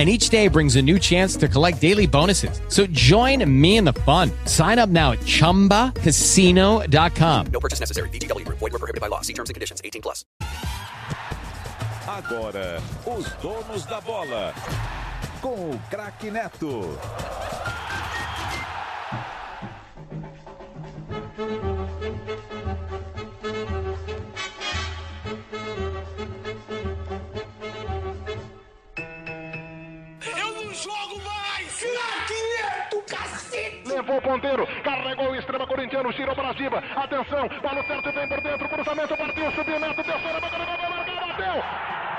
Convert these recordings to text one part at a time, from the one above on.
and each day brings a new chance to collect daily bonuses. So join me in the fun. Sign up now at ChumbaCasino.com. No purchase necessary. VGW. Void were prohibited by law. See terms and conditions. 18 plus. Agora, os donos da bola. Com o craque Neto. Levou o ponteiro, carregou o extremo corintiano, girou para cima. Atenção, bola certo, vem por dentro, cruzamento, partiu, subiu, Neto, terceira, bateu, bateu, bateu.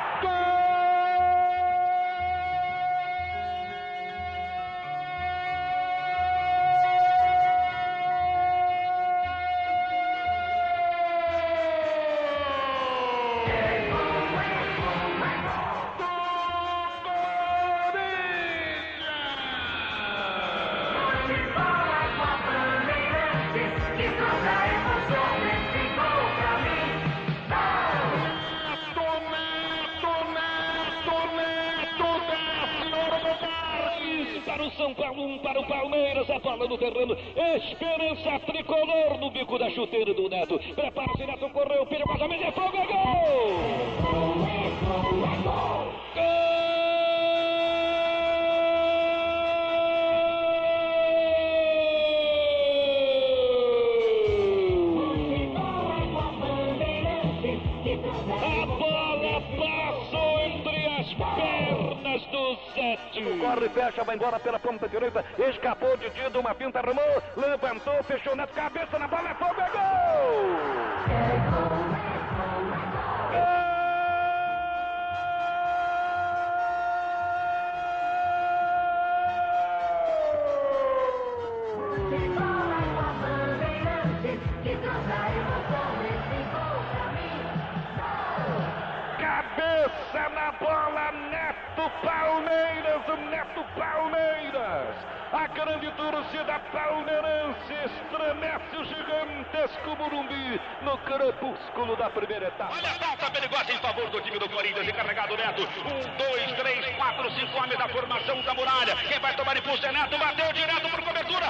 Chuteira do Neto, prepara-se, Neto correu, perigosamente, é fogo, é gol! A bola passou entre as pernas do Zete. Corre, fecha, vai embora pela ponta direita. Escapou de Dido, uma pinta, arrumou, levantou, fechou na cabeça, na grande torcida palmeirense estremece o gigantesco Morumbi no crepúsculo da primeira etapa. Olha a falta perigosa em favor do time do Corinthians, encarregado Neto. Um, dois, três, quatro, cinco homens da formação da muralha. Quem vai tomar impulso é Neto, bateu direto por cobertura.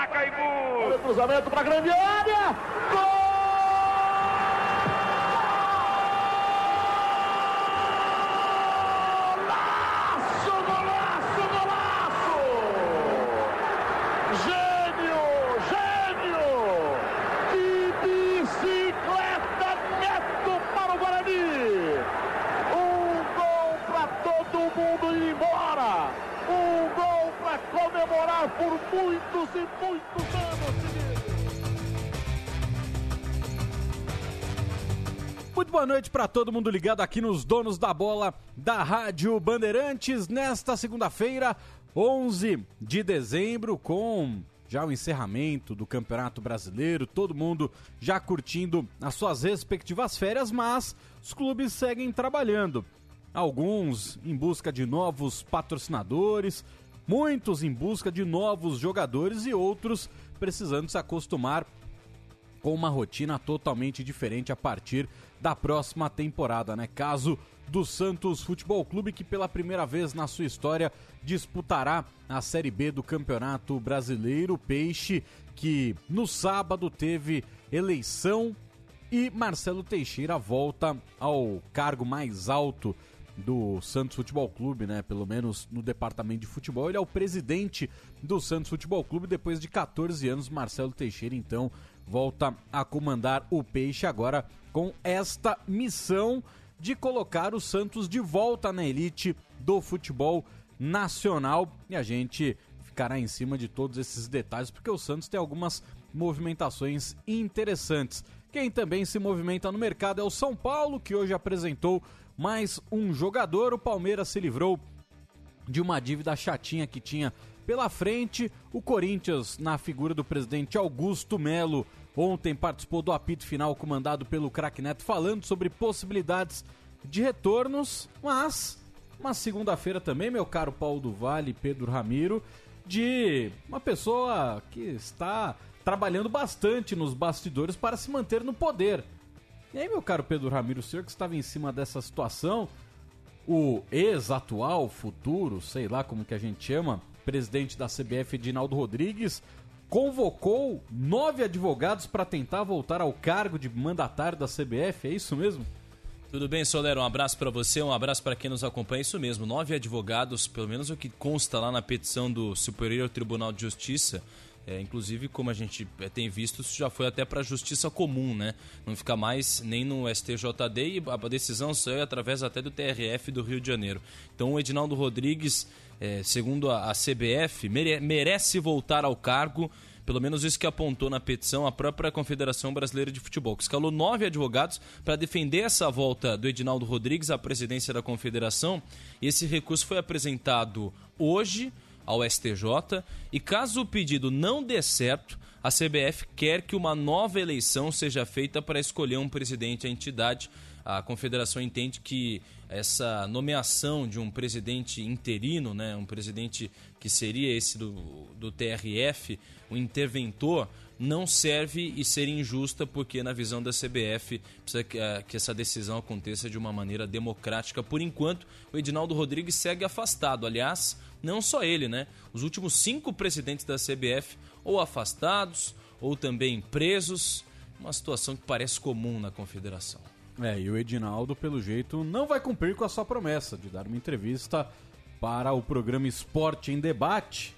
Olímpico do Pacaembu! Cruzamento pra grande área. Golaço, boa noite para todo mundo ligado aqui nos Donos da Bola da Rádio Bandeirantes nesta segunda-feira, 11 de dezembro, com já o encerramento do Campeonato Brasileiro, todo mundo já curtindo as suas respectivas férias, mas os clubes seguem trabalhando. Alguns em busca de novos patrocinadores, muitos em busca de novos jogadores e outros precisando se acostumar com uma rotina totalmente diferente a partir da próxima temporada, né? Caso do Santos Futebol Clube, que pela primeira vez na sua história disputará a Série B do Campeonato Brasileiro. Peixe que no sábado teve eleição e Marcelo Teixeira volta ao cargo mais alto do Santos Futebol Clube, né? Pelo menos no departamento de futebol. Ele é o presidente do Santos Futebol Clube. Depois de 14 anos, Marcelo Teixeira, então, volta a comandar o Peixe agora com esta missão de colocar o Santos de volta na elite do futebol nacional. E a gente ficará em cima de todos esses detalhes, porque o Santos tem algumas movimentações interessantes. Quem também se movimenta no mercado é o São Paulo, que hoje apresentou mais um jogador. O Palmeiras se livrou de uma dívida chatinha que tinha pela frente. O Corinthians, na figura do presidente Augusto Melo, ontem participou do apito final comandado pelo craque Neto, falando sobre possibilidades de retornos, mas uma segunda-feira também, meu caro Paulo do Vale Pedro Ramiro, de uma pessoa que está trabalhando bastante nos bastidores para se manter no poder. E aí, meu caro Pedro Ramiro, o senhor que estava em cima dessa situação, o ex-atual, futuro, sei lá como que a gente chama, presidente da CBF, Edinaldo Rodrigues, convocou nove advogados para tentar voltar ao cargo de mandatário da CBF, é isso mesmo? Tudo bem, Solero? Um abraço para você, um abraço para quem nos acompanha. Isso mesmo, nove advogados, pelo menos o que consta lá na petição do Superior Tribunal de Justiça. É, inclusive, como a gente é, tem visto, isso já foi até para a Justiça Comum, né? Não fica mais nem no STJD e a decisão saiu através até do TRF do Rio de Janeiro. Então, o Edinaldo Rodrigues, é, segundo a, a CBF, mere, merece voltar ao cargo pelo menos isso que apontou na petição a própria Confederação Brasileira de Futebol, que escalou nove advogados para defender essa volta do Edinaldo Rodrigues à presidência da Confederação. Esse recurso foi apresentado hoje ao STJ e caso o pedido não dê certo, a CBF quer que uma nova eleição seja feita para escolher um presidente à entidade. A confederação entende que essa nomeação de um presidente interino, né, um presidente que seria esse do, do TRF, o interventor, não serve e seria injusta porque, na visão da CBF, precisa que, que essa decisão aconteça de uma maneira democrática. Por enquanto, o Edinaldo Rodrigues segue afastado. Aliás, não só ele, né? Os últimos cinco presidentes da CBF ou afastados ou também presos. Uma situação que parece comum na confederação. É, e o Edinaldo, pelo jeito, não vai cumprir com a sua promessa de dar uma entrevista para o programa Esporte em Debate,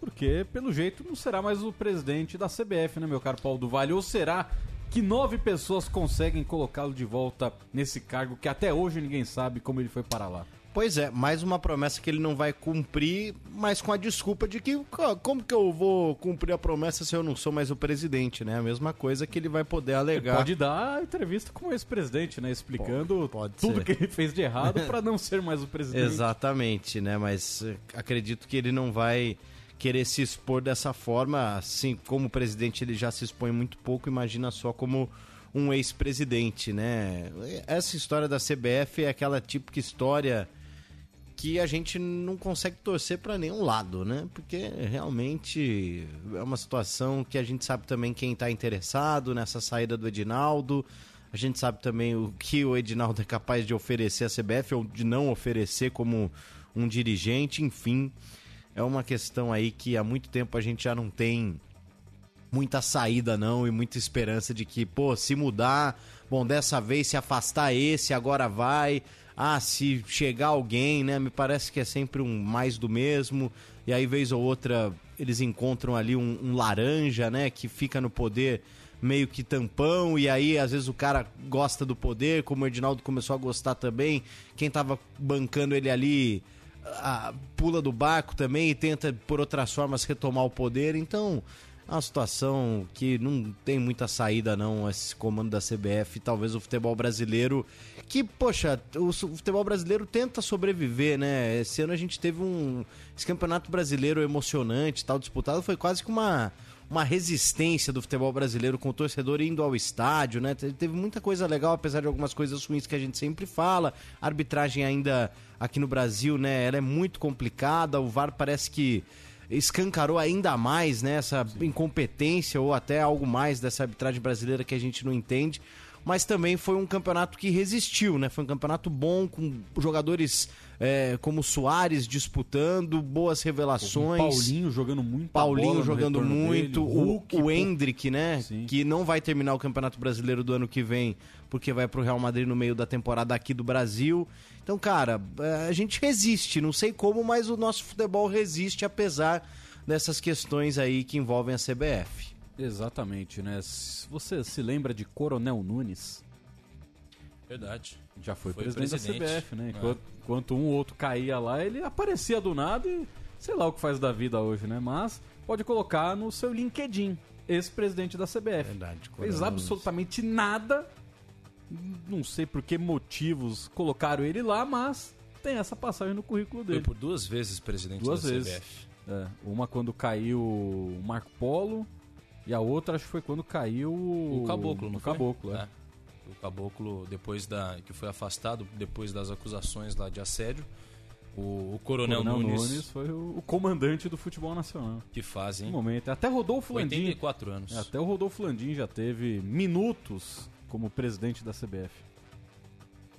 porque, pelo jeito, não será mais o presidente da CBF, né, meu caro Paulo do Vale? Ou será que nove pessoas conseguem colocá-lo de volta nesse cargo que até hoje ninguém sabe como ele foi para lá. Pois é, mais uma promessa que ele não vai cumprir, mas com a desculpa de que co- como que eu vou cumprir a promessa se eu não sou mais o presidente, né? A mesma coisa que ele vai poder alegar. Pode dar a entrevista como ex-presidente, né? Explicando Pode tudo ser. que ele fez de errado para não ser mais o presidente. Exatamente, né? Mas eh, acredito que ele não vai querer se expor dessa forma, assim como presidente ele já se expõe muito pouco, imagina só como um ex-presidente, né? Essa história da CBF é aquela típica história que a gente não consegue torcer para nenhum lado, né? Porque realmente é uma situação que a gente sabe também quem está interessado nessa saída do Edinaldo. A gente sabe também o que o Edinaldo é capaz de oferecer à CBF ou de não oferecer como um dirigente, enfim. É uma questão aí que há muito tempo a gente já não tem muita saída não e muita esperança de que, pô, se mudar, bom, dessa vez se afastar esse, agora vai. Ah, se chegar alguém, né? Me parece que é sempre um mais do mesmo. E aí, vez ou outra, eles encontram ali um, um laranja, né? Que fica no poder meio que tampão. E aí, às vezes, o cara gosta do poder, como o Edinaldo começou a gostar também. Quem tava bancando ele ali ah, pula do barco também e tenta, por outras formas, retomar o poder. Então, é uma situação que não tem muita saída, não, esse comando da CBF. Talvez o futebol brasileiro. Que, poxa, o futebol brasileiro tenta sobreviver, né? Esse ano a gente teve um. Esse campeonato brasileiro emocionante, tal, disputado, foi quase que uma. Uma resistência do futebol brasileiro com o torcedor indo ao estádio, né? Te- Teve muita coisa legal, apesar de algumas coisas ruins que a gente sempre fala. A arbitragem ainda aqui no Brasil, né? Ela é muito complicada. O VAR parece que escancarou ainda mais né, essa incompetência ou até algo mais dessa arbitragem brasileira que a gente não entende. Mas também foi um campeonato que resistiu, né? Foi um campeonato bom, com jogadores é, como Soares disputando, boas revelações. Paulinho jogando muito Paulinho jogando muito, dele, o, Hulk, o. Hendrick, né? Que não vai terminar o Campeonato Brasileiro do ano que vem, porque vai pro Real Madrid no meio da temporada aqui do Brasil. Então, cara, é, a gente resiste, não sei como, mas o nosso futebol resiste apesar dessas questões aí que envolvem a CBF. Exatamente, né? Você se lembra de Coronel Nunes? Verdade. Já foi, Foi presidente, presidente. da CBF, né? É. Enquanto, enquanto um ou outro caía lá, ele aparecia do nada e sei lá o que faz da vida hoje, né? Mas pode colocar no seu LinkedIn, ex-presidente da CBF. Verdade, Fez Coronel absolutamente nada. Não sei por que motivos colocaram ele lá, mas tem essa passagem no currículo Foi dele. por duas vezes presidente Duas da vezes. CBF. É, uma quando caiu o Marco Polo e a outra acho que foi quando caiu O Caboclo, não o foi? Caboclo, é. O Caboclo, depois da. que foi afastado depois das acusações lá de assédio. O, o Coronel, Nunes, foi o, o comandante do futebol nacional. que faz, hein? No momento. Até Rodolfo Landim. 84 anos. É, Até o Rodolfo Landim já teve minutos como presidente da CBF.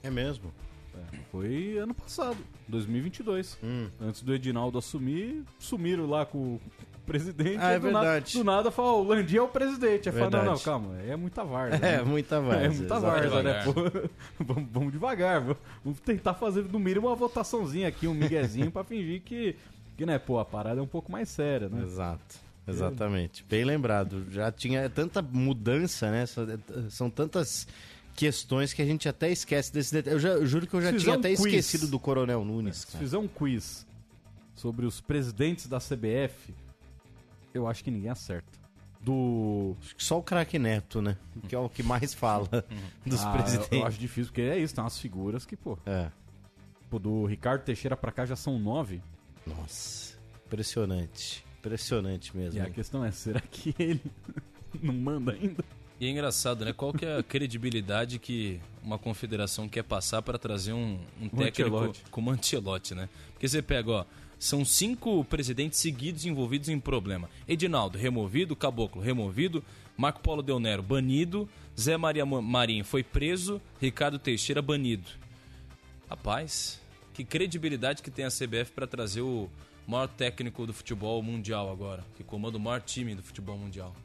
É mesmo? É, foi ano passado, 2022. Hum. Antes do Edinaldo assumir, sumiram lá com presidente. Ah, é do nada- verdade. do nada falou, o Landim é o presidente. Aí fala, não, não, calma, é muita varza. É, né? muita várzea, É muita varza, né? Pô, vamos, vamos devagar, vamos- tentar fazer no mínimo uma votaçãozinha aqui, um miguezinho pra fingir que, que, né, pô, a parada é um pouco mais séria, né? Exato. Exatamente. Bem lembrado. Já tinha tanta mudança, né? São- São tantas questões que a gente até esquece desse detalhe. Eu, já, eu juro que eu já Se tinha um até quiz- esquecido do Coronel Nunes. Se cara. fizer um quiz sobre os presidentes da CBF, eu acho que ninguém acerta. Do. Acho que Só o craque Neto, né? Que é o que mais fala dos Ah, presidentes. Eu, eu acho difícil, porque é isso, tem umas figuras que, pô. É. Pô, do Ricardo Teixeira pra cá já são nove. Nossa, impressionante. Impressionante mesmo. E a hein? questão é, será que ele não manda ainda? E é engraçado, né? Qual que é a credibilidade que uma confederação quer passar para trazer um, um técnico como Ancelotti, né? Porque você pega, ó, são cinco presidentes seguidos envolvidos em problema. Edinaldo, removido. Caboclo, removido. Marco Polo Del Nero, banido. Zé Maria Marinho foi preso. Ricardo Teixeira, banido. Rapaz, que credibilidade que tem a CBF para trazer o maior técnico do futebol mundial agora, que comanda o maior time do futebol mundial.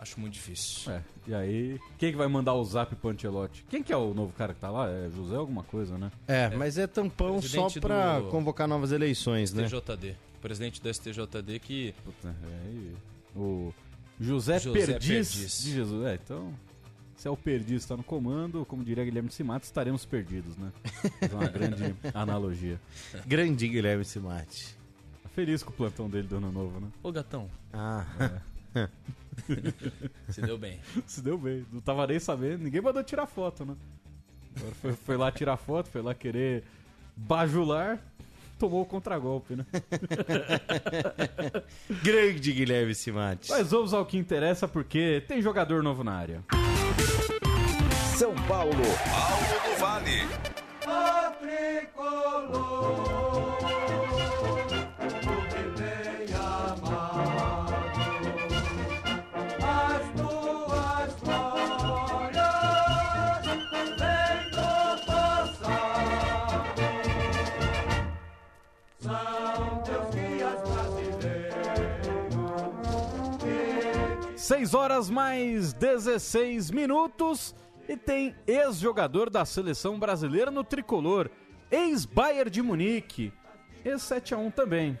Acho muito difícil. É, e aí, quem que vai mandar o zap pro Ancelotti? Quem que é o novo cara que tá lá? É José alguma coisa, né? É, mas é tampão só pra do- convocar novas eleições, né? STJD. Presidente do STJD que Puta, é, o José, José Perdiz, Perdiz. de Jesus. É, então... Se é o perdido está no comando, como diria Guilherme Simati, estaremos perdidos, né? Fazer uma grande analogia. Grande Guilherme Simati. Tá feliz com o plantão dele do ano novo, né? Ô, gatão. Ah. Se deu bem. Se deu bem. Não tava nem sabendo. Ninguém mandou tirar foto, né? Agora foi, foi lá tirar foto, foi lá querer bajular, tomou o contragolpe, né? Grande Guilherme Simati. Mas vamos ao que interessa, porque tem jogador novo na área. São Paulo. Paulo do Vale. O tricolor, 6 horas mais 16 minutos e tem ex-jogador da seleção brasileira no tricolor, ex-Bayern de Munique, ex-7x1 também.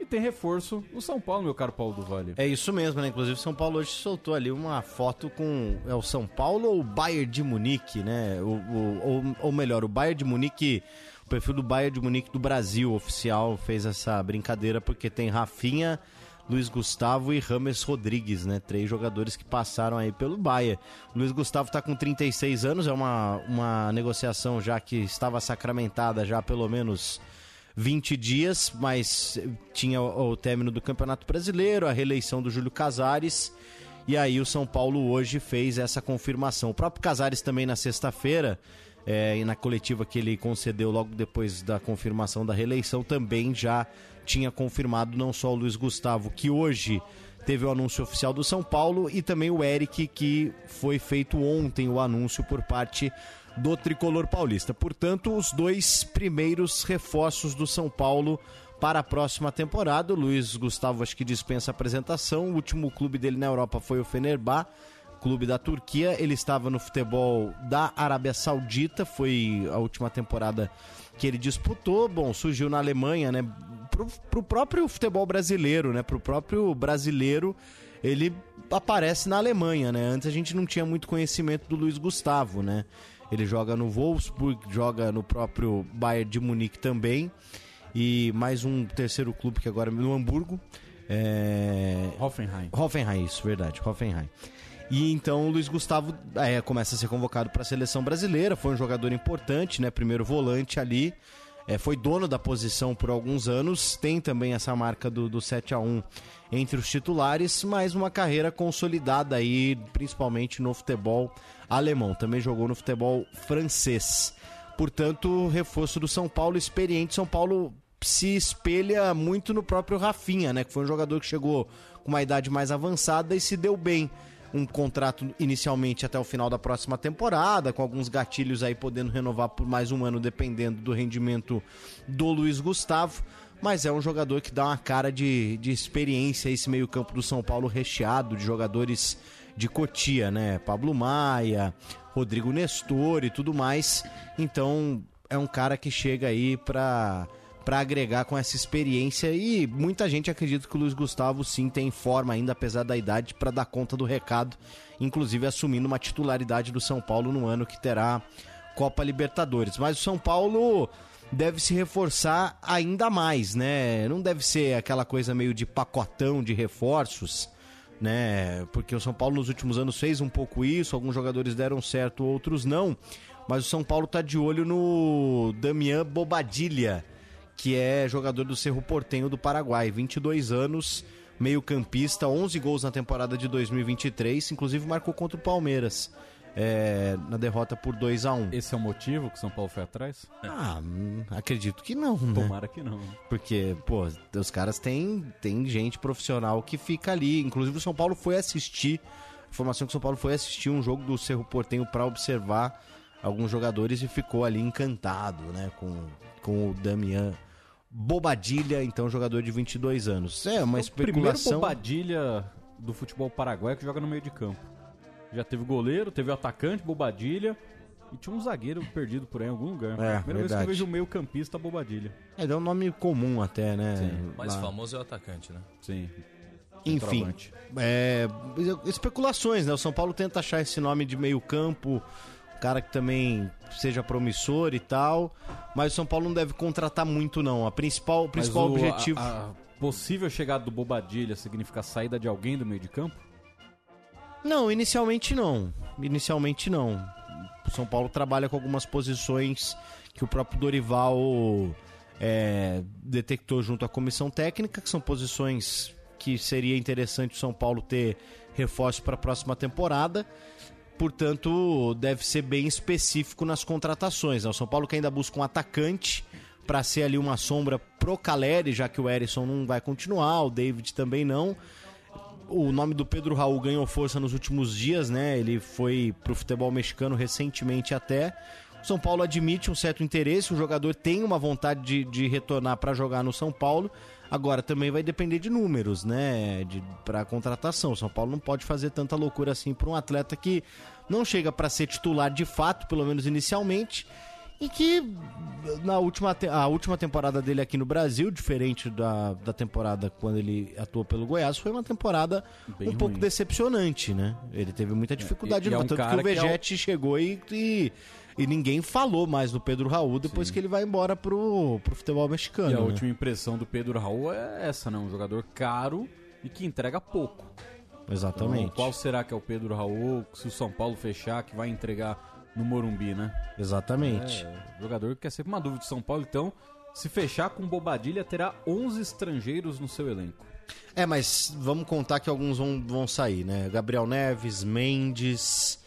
E tem reforço no São Paulo, meu caro Paulo do Vale. É isso mesmo, né? Inclusive, São Paulo hoje soltou ali uma foto com. É o São Paulo ou o Bayern de Munique, né? O, o- ou, ou melhor, o Bayern de Munique. O perfil do Bayern de Munique do Brasil oficial fez essa brincadeira porque tem Rafinha, Luiz Gustavo e Rames Rodrigues, né? Três jogadores que passaram aí pelo. O Luiz Gustavo tá com 36 anos, é uma, uma negociação já que estava sacramentada já pelo menos 20 dias, mas tinha o, o término do Campeonato Brasileiro, a reeleição do Júlio Casares, e aí o São Paulo hoje fez essa confirmação. O próprio Casares também na sexta-feira, é, e na coletiva que ele concedeu logo depois da confirmação da reeleição, também já tinha confirmado não só o Luiz Gustavo, que hoje teve o anúncio oficial do São Paulo, e também o Eric, que foi feito ontem o anúncio por parte do tricolor paulista. Portanto, os dois primeiros reforços do São Paulo para a próxima temporada. O Luiz Gustavo acho que dispensa apresentação. O último clube dele na Europa foi o Fenerbah, clube da Turquia. Ele estava no futebol da Arábia Saudita, foi a última temporada que ele disputou. Bom, surgiu na Alemanha, né? Pro, pro próprio futebol brasileiro, né? Pro próprio brasileiro, ele aparece na Alemanha, né? Antes a gente não tinha muito conhecimento do Luiz Gustavo, né? Ele joga no Wolfsburg, joga no próprio Bayern de Munique também. E mais um terceiro clube que agora no Hamburgo. É... Hoffenheim. Hoffenheim, isso, verdade, Hoffenheim. E então o Luiz Gustavo é, começa a ser convocado para a seleção brasileira, foi um jogador importante, né? Primeiro volante ali, é, foi dono da posição por alguns anos, tem também essa marca do, do 7 a 1 entre os titulares, mas uma carreira consolidada aí, principalmente no futebol alemão. Também jogou no futebol francês. Portanto, reforço do São Paulo, experiente. São Paulo se espelha muito no próprio Rafinha, né? Que foi um jogador que chegou com uma idade mais avançada e se deu bem. Um contrato inicialmente até o final da próxima temporada, com alguns gatilhos aí podendo renovar por mais um ano, dependendo do rendimento do Luiz Gustavo. Mas é um jogador que dá uma cara de, de experiência, esse meio-campo do São Paulo recheado de jogadores de Cotia, né? Pablo Maia, Rodrigo Nestor e tudo mais. Então é um cara que chega aí pra, pra agregar com essa experiência e muita gente acredita que o Luiz Gustavo sim tem forma ainda, apesar da idade, para dar conta do recado, inclusive assumindo uma titularidade do São Paulo no ano que terá Copa Libertadores. Mas o São Paulo deve se reforçar ainda mais, né? Não deve ser aquela coisa meio de pacotão de reforços né? Porque o São Paulo nos últimos anos fez um pouco isso, alguns jogadores deram certo, outros não. Mas o São Paulo tá de olho no Damian Bobadilha, que é jogador do Cerro Portenho do Paraguai, 22 anos, meio-campista, 11 gols na temporada de 2023, inclusive marcou contra o Palmeiras. é, na derrota por 2 a 1 Esse é o motivo que o São Paulo foi atrás? Ah, hum, acredito que não, né? Tomara que não. Porque, pô, os caras têm, têm gente profissional que fica ali. Inclusive o São Paulo foi assistir. Informação que o São Paulo foi assistir um jogo do Cerro Portenho para observar alguns jogadores e ficou ali encantado, né? Com, com o Damian Bobadilha, então jogador de 22 anos. É uma O primeiro especulação. bobadilha do futebol paraguaio que joga no meio de campo. Já teve goleiro, teve o atacante, bobadilha. E tinha um zagueiro perdido por aí em algum lugar. É, Primeira vez que eu verdade. vejo o meio campista bobadilha. É, dá um nome comum até, né? O mais Lá. famoso é o atacante, né? Sim. Enfim, é, especulações, né? O São Paulo tenta achar esse nome de meio campo, cara que também seja promissor e tal, mas o São Paulo não deve contratar muito não. A principal, o principal o- objetivo... A, a possível chegada do Bobadilha significa a saída de alguém do meio de campo? Não, inicialmente não. Inicialmente não. O São Paulo trabalha com algumas posições que o próprio Dorival é, detectou junto à comissão técnica, que são posições que seria interessante o São Paulo ter reforço para a próxima temporada. Portanto, deve ser bem específico nas contratações. né? O São Paulo que ainda busca um atacante para ser ali uma sombra pro Caleri, já que o Erisson não vai continuar, o David também não o nome do Pedro Raul ganhou força nos últimos dias, né? Ele foi pro futebol mexicano recentemente até. O São Paulo admite um certo interesse, o jogador tem uma vontade de, de retornar para jogar no São Paulo. Agora também vai depender de números, né? De, para contratação. São Paulo não pode fazer tanta loucura assim para um atleta que não chega para ser titular de fato, pelo menos inicialmente, e que na última, a última temporada dele aqui no Brasil, diferente da, da temporada quando ele atuou pelo Goiás, foi uma temporada Bem um pouco ruim. decepcionante, né? Ele teve muita dificuldade, e- e é um tanto que cara o que é o- Vegete chegou e, e, e ninguém falou mais do Pedro Raul depois que ele vai embora pro, pro futebol mexicano. E a né? última impressão do Pedro Raul é essa, né? Um jogador caro e que entrega pouco. Exatamente. Então, qual será que é o Pedro Raul? Se o São Paulo fechar, que vai entregar no Morumbi, né? Exatamente. É, jogador que é sempre uma dúvida de São Paulo. Então, se fechar com Bobadilha, terá 11 estrangeiros no seu elenco. É, mas vamos contar que alguns vão, vão sair, né? Gabriel Neves, Mendes,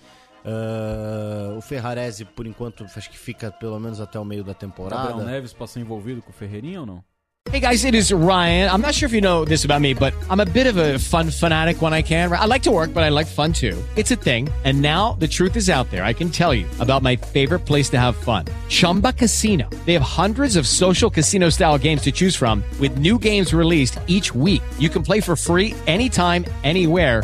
ah, o Ferrarese, por enquanto, acho que fica pelo menos até o meio da temporada. Gabriel Neves passou envolvido com o Ferreirinha ou não? Hey guys, it is Ryan. I'm not sure if you know this about me, but I'm a bit of a fun fanatic when I can. I like to work, but I like fun too. It's a thing. And now the truth is out there. I can tell you about my favorite place to have fun Chumba Casino. They have hundreds of social casino style games to choose from, with new games released each week. You can play for free anytime, anywhere.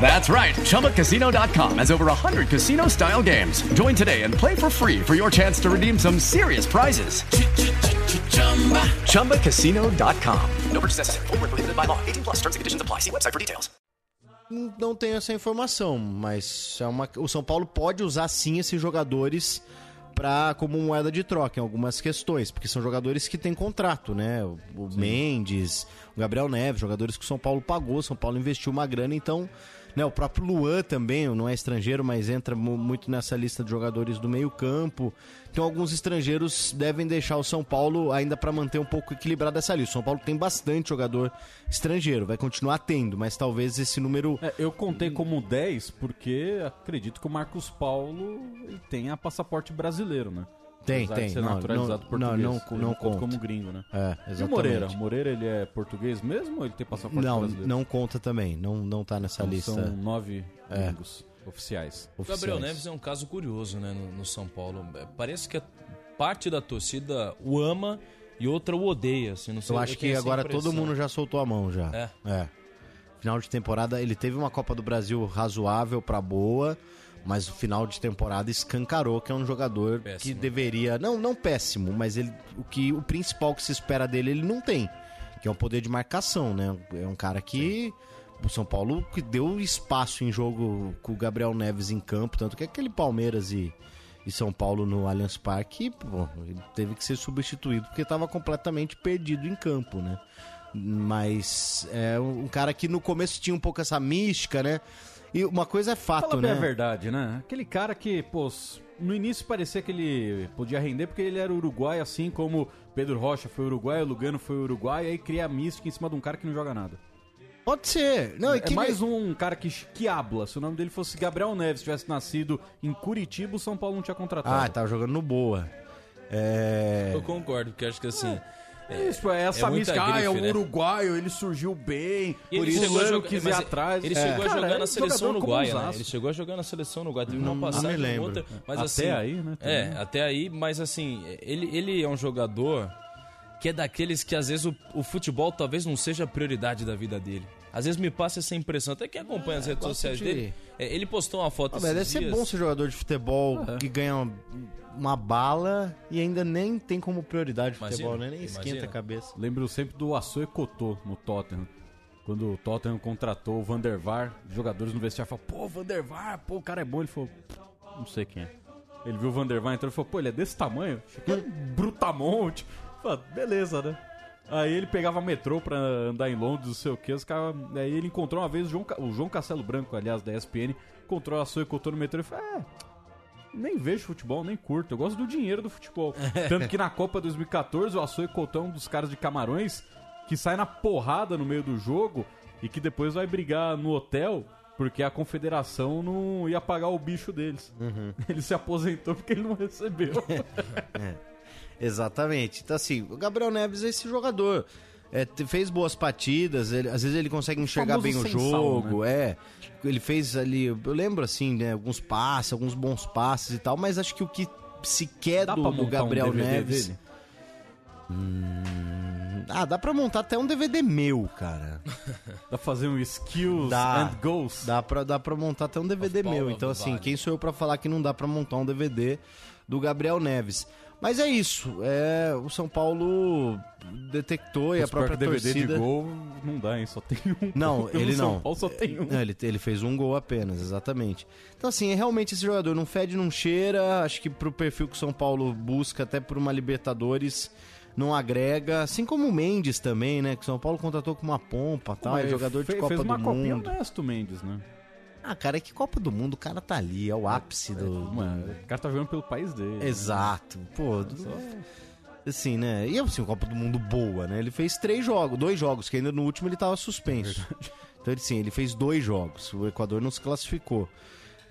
That's right. ChumbaCasino.com has over 100 casino style games. Join today and play for free for your chance to redeem some serious prizes. ChumbaCasino.com. No purchase necessary. Void were prohibited by law. 18 plus. Terms and conditions apply. See website for details. Não tenho essa informação, mas é uma, o São Paulo pode usar sim esses jogadores pra, como moeda de troca em algumas questões, porque são jogadores que têm contrato, né? O, o Mendes, o Gabriel Neves, jogadores que o São Paulo pagou, o São Paulo investiu uma grana, então, né, o próprio Luan também, não é estrangeiro, mas entra mu- muito nessa lista de jogadores do meio-campo. Então, alguns estrangeiros devem deixar o São Paulo ainda para manter um pouco equilibrado essa lista. O São Paulo tem bastante jogador estrangeiro, vai continuar tendo, mas talvez esse número É, eu contei como 10 porque acredito que o Marcos Paulo tenha passaporte brasileiro, né? Tem, Apesar tem. De ser Não, naturalizado não, português. não, não, não conta como gringo, né? É, E o exatamente. Moreira? O Moreira, ele é português mesmo ou ele tem passaporte Não, brasileiro? não conta também. Não, não tá nessa Então lista. São nove É. gringos oficiais. O Gabriel Neves é um caso curioso, né, no, no São Paulo. É, Parece que a parte da torcida o ama e outra o odeia. Assim, não sei, Eu acho que agora todo mundo já soltou a mão já. É. Final de temporada, ele teve uma Copa do Brasil razoável pra boa, mas o final de temporada escancarou que é um jogador que Péssimo. deveria, não, não péssimo, mas ele o que o principal que se espera dele ele não tem, que é um poder de marcação, né? É um cara que o São Paulo que deu espaço em jogo com o Gabriel Neves em campo, tanto que aquele Palmeiras e e São Paulo no Allianz Parque, pô, ele teve que ser substituído porque estava completamente perdido em campo, né? Mas é um cara que no começo tinha um pouco essa mística, né? E uma coisa é fato, Fala bem né? a verdade, né? Aquele cara que, pô, no início parecia que ele podia render porque ele era uruguai, assim como Pedro Rocha foi uruguai, o Lugano foi uruguai, aí cria a mística em cima de um cara que não joga nada. Pode ser. Não, é e que mais um cara que, que habla. Se o nome dele fosse Gabriel Neves, tivesse nascido em Curitiba, o São Paulo não tinha contratado. Ah, tava jogando no Boa. É... Eu concordo, porque acho que assim. Isso, é essa é muita mística, ah, é o grife, né? uruguaio, ele surgiu bem, E por ele isso chegou a o jogar- quis ir atrás. Ele É. chegou a Cara, jogar é na seleção jogador como uruguaia, né? Ele chegou a jogar na seleção uruguaia. Teve Não- uma não passagem me lembro. outra. Mas Até assim, aí, né, também. É, até aí, mas assim, ele, ele é um jogador que é daqueles que às vezes o, o futebol talvez não seja a prioridade da vida dele. Às vezes me passa essa impressão, até quem acompanha as redes sociais de- dele, é, ele postou uma foto Ah, mas deve esses ser dias. bom ser jogador de futebol que ganha uma, uma bala e ainda nem tem como prioridade o futebol, né? Nem esquenta a cabeça. Lembro sempre do Açoe Cotô no Tottenham. Quando o Tottenham contratou o Van der Vaar, os jogadores no vestiário falaram, pô, Van der Vaar, pô, o cara é bom. Ele falou, não sei quem é. Ele viu o Van der Vaar entrou e falou, pô, ele é desse tamanho? Um brutamonte. Falei, beleza, né? Aí ele pegava metrô pra andar em Londres, não sei o que. Os caras... Aí ele encontrou uma vez o João, o João Castelo Branco, aliás, da ESPN, encontrou o Açoe Cotô no metrô e falou, é... Nem vejo futebol, nem curto. Eu gosto do dinheiro do futebol. Tanto que na Copa 2014, o Couto é um dos caras de Camarões que sai na porrada no meio do jogo e que depois vai brigar no hotel porque a confederação não ia pagar o bicho deles. Ele se aposentou porque ele não recebeu. É, exatamente. Então, assim, o Gabriel Neves é esse jogador. É, fez boas partidas, ele- às vezes ele consegue enxergar famoso bem o jogo, é. Ele fez ali, eu lembro assim, né, alguns passes, alguns bons passes e tal, mas acho que o que se quer Dá do, pra do um Gabriel DVD Neves. dele? Hum, ah, dá pra montar até um DVD meu, cara. Dá pra fazer um skills Dá. and goals. Dá pra, dá pra montar até um DVD meu. Então, assim, Valley. quem sou eu pra falar que não dá pra montar um DVD do Gabriel Neves? Mas é isso. É, o São Paulo detectou e a própria que DVD torcida. de gol não dá, hein? Só tem um. Não, ele São não. Paulo só tem um. Não, ele, ele fez um gol apenas, exatamente. Então, assim, é realmente esse jogador não fede, não cheira. Acho que pro perfil que o São Paulo busca, até por uma Libertadores, não agrega. Assim como o Mendes também, né? Que o São Paulo contratou com uma pompa tal. Mas É jogador de Copa fez uma do copinha Mundo. honesto, Mendes, né? Ah, cara, é que Copa do Mundo o cara tá ali, é o ápice do. Mano, o cara tá jogando pelo país dele. né? Exato. Pô, do- assim, né? E assim, Copa do Mundo boa, né? Ele fez três jogos, dois jogos, que ainda no último ele tava suspenso. Então, ele, sim, ele fez dois jogos. O Equador não se classificou.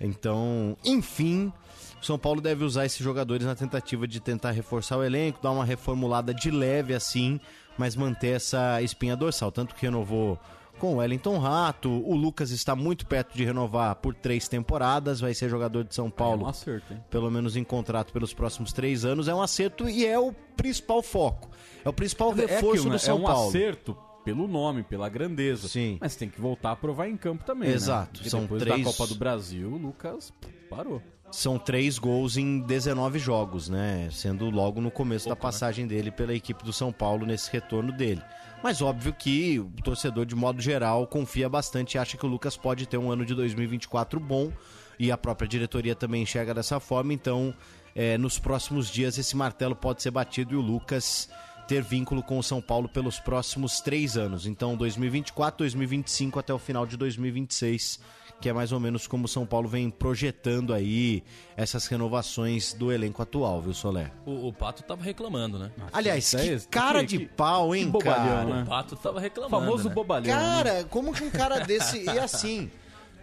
Então, enfim, o São Paulo deve usar esses jogadores na tentativa de tentar reforçar o elenco, dar uma reformulada de leve assim, mas manter essa espinha dorsal. Tanto que renovou com o Wellington Rato, o Lucas está muito perto de renovar por três temporadas, vai ser jogador de São Paulo É um acerto, hein? pelo menos em contrato pelos próximos três anos, é um acerto e é o principal foco. É o principal É reforço aquilo, né? do São é um Paulo. acerto pelo nome, pela grandeza. Sim. Mas tem que voltar a provar em campo também, Exato. Né? São depois três- da Copa do Brasil, o Lucas parou. São três gols em 19 jogos, né? Sendo logo no começo da passagem dele pela equipe do São Paulo nesse retorno dele. Mas óbvio que o torcedor, de modo geral, confia bastante e acha que o Lucas pode ter um ano de 2024 bom. E a própria diretoria também enxerga dessa forma. Então, é, nos próximos dias, esse martelo pode ser batido e o Lucas ter vínculo com o São Paulo pelos próximos três anos. Então, 2024, 2025 até o final de 2026, que é mais ou menos como o São Paulo vem projetando aí essas renovações do elenco atual, viu, Soler? O, o Pato tava reclamando, né? Aliás, que é- cara que- de que- pau, hein, que bobalhão, cara? né? O Pato tava reclamando. Famoso né? bobalhão. né? Cara, como que um cara desse. E assim,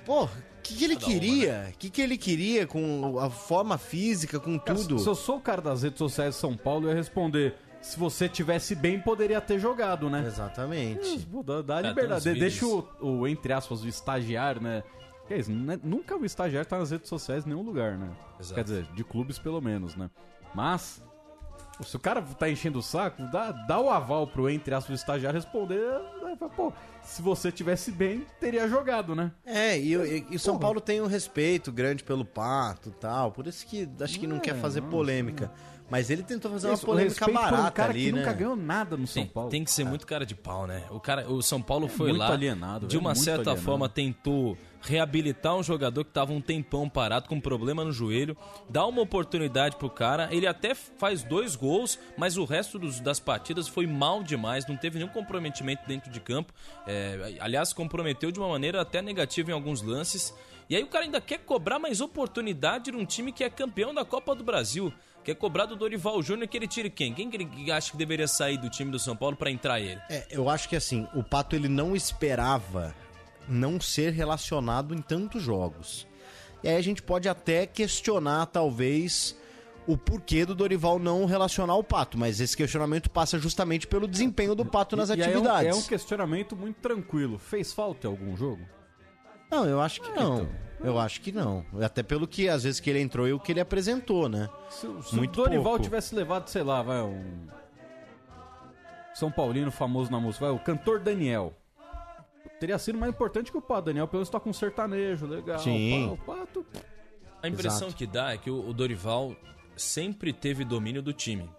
pô, o que, que ele queria? O que, que ele queria com a forma física, com Cara, tudo? Se eu sou o cara das redes sociais de São Paulo, eu ia responder. Se você tivesse bem, poderia ter jogado, né? Exatamente. Pô, dá, dá liberdade. Deixa o, o, entre aspas, o estagiário, né? Que é isso, né? Nunca o estagiário tá nas redes sociais em nenhum lugar, né? Exato. Quer dizer, de clubes pelo menos, né? Mas, se o cara tá enchendo o saco, dá, dá o aval pro, entre aspas, o estagiário responder. fala, Pô, se você tivesse bem, teria jogado, né? É, e, e- e o São Paulo tem um respeito grande pelo Pato e tal, por isso que acho que não, É, quer fazer não, polêmica. Mas ele tentou fazer Isso, uma polêmica por um barata cara ali, que né? nunca ganhou nada no São Tem, Paulo. tem que ser muito cara de pau, né? O, cara, o São Paulo foi muito lá, alienado, de é uma muito certa alienado. forma tentou reabilitar um jogador que tava um tempão parado com um problema no joelho, dá uma oportunidade pro cara, ele até faz dois gols, mas o resto dos- das partidas foi mal demais, não teve nenhum comprometimento dentro de campo, É, aliás, comprometeu de uma maneira até negativa em alguns lances, e aí o cara ainda quer cobrar mais oportunidade num time que é campeão da Copa do Brasil, quer cobrar do Dorival Júnior que ele tire quem? Quem que ele acha que deveria sair do time do São Paulo pra entrar ele? É, eu acho que assim, o Pato ele não esperava não ser relacionado em tantos jogos. E aí a gente pode até questionar, talvez, o porquê do Dorival não relacionar o Pato, mas esse questionamento passa justamente pelo desempenho do Pato nas E- e aí é um- atividades. É um, questionamento muito tranquilo. Fez falta em algum jogo? Não, eu acho que não. Eu acho que não. Até pelo que às vezes que ele entrou e o que ele apresentou, né? Se, se Muito o Dorival pouco. tivesse levado, sei lá, vai, um. São Paulino famoso na música, vai, o cantor Daniel. Teria sido mais importante que o Pato. Daniel, pelo menos, tá com sertanejo, legal. Sim. O Pato. A impressão Exato. que dá é que o, o Dorival sempre teve domínio do time.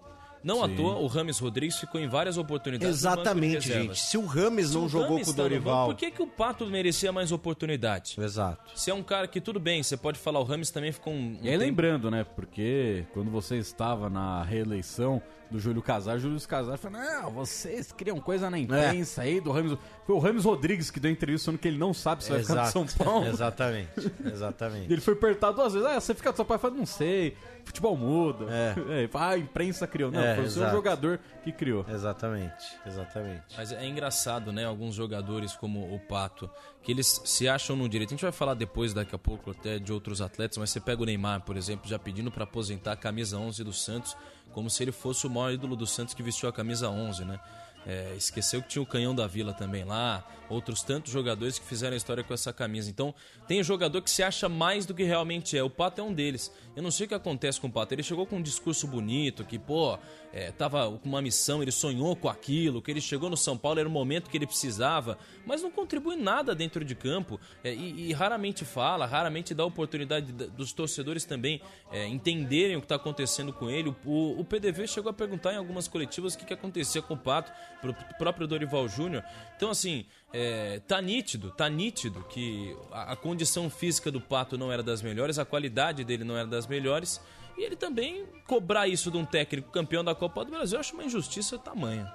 Não à Sim. toa, o Rames Rodrigues ficou em várias oportunidades. Exatamente, gente. Se o Rames não o jogou Rames com o tá no banco, Dorival. por que, que o Pato merecia mais oportunidade? Exato. Se é um cara que, tudo bem, você pode falar, o Rames também ficou um. um E aí tempo- lembrando, né? Porque quando você estava na reeleição do Júlio Casar, Júlio Casar falou: Não, vocês criam coisa na imprensa aí do Rames. Foi o Rames Rodrigues que deu entrevista falando que ele não sabe se vai ficar Exato. de São Paulo. Exatamente. Exatamente. Ele foi apertado duas vezes. Ah, você fica de São Paulo? Eu falei, não sei. Futebol muda. É. É, ah, a imprensa criou. Não, É, foi o seu exato. jogador que criou. Exatamente, exatamente. Mas é engraçado, né? Alguns jogadores como o Pato, que eles se acham no direito. A gente vai falar depois, daqui a pouco, até de outros atletas, mas você pega o Neymar, por exemplo, já pedindo para aposentar a camisa 11 do Santos, como se ele fosse o maior ídolo do Santos que vestiu a camisa 11, né? É, esqueceu que tinha o canhão da Vila também lá, outros tantos jogadores que fizeram história com essa camisa. Então, tem jogador que se acha mais do que realmente é. O Pato é um deles. Eu não sei o que acontece com o Pato. Ele chegou com um discurso bonito, que, pô, é, tava com uma missão, ele sonhou com aquilo, que ele chegou no São Paulo, era o momento que ele precisava, mas não contribui nada dentro de campo é, e, e raramente fala, raramente dá oportunidade da- dos torcedores também é, entenderem o que está acontecendo com ele. O, o PDV chegou a perguntar em algumas coletivas o que, que acontecia com o Pato, pro próprio Dorival Júnior. Então, assim, é, tá nítido, tá nítido que a, a condição física do Pato não era das melhores, a qualidade dele não era das melhores. E ele também cobrar isso de um técnico campeão da Copa do Brasil, eu acho uma injustiça tamanha.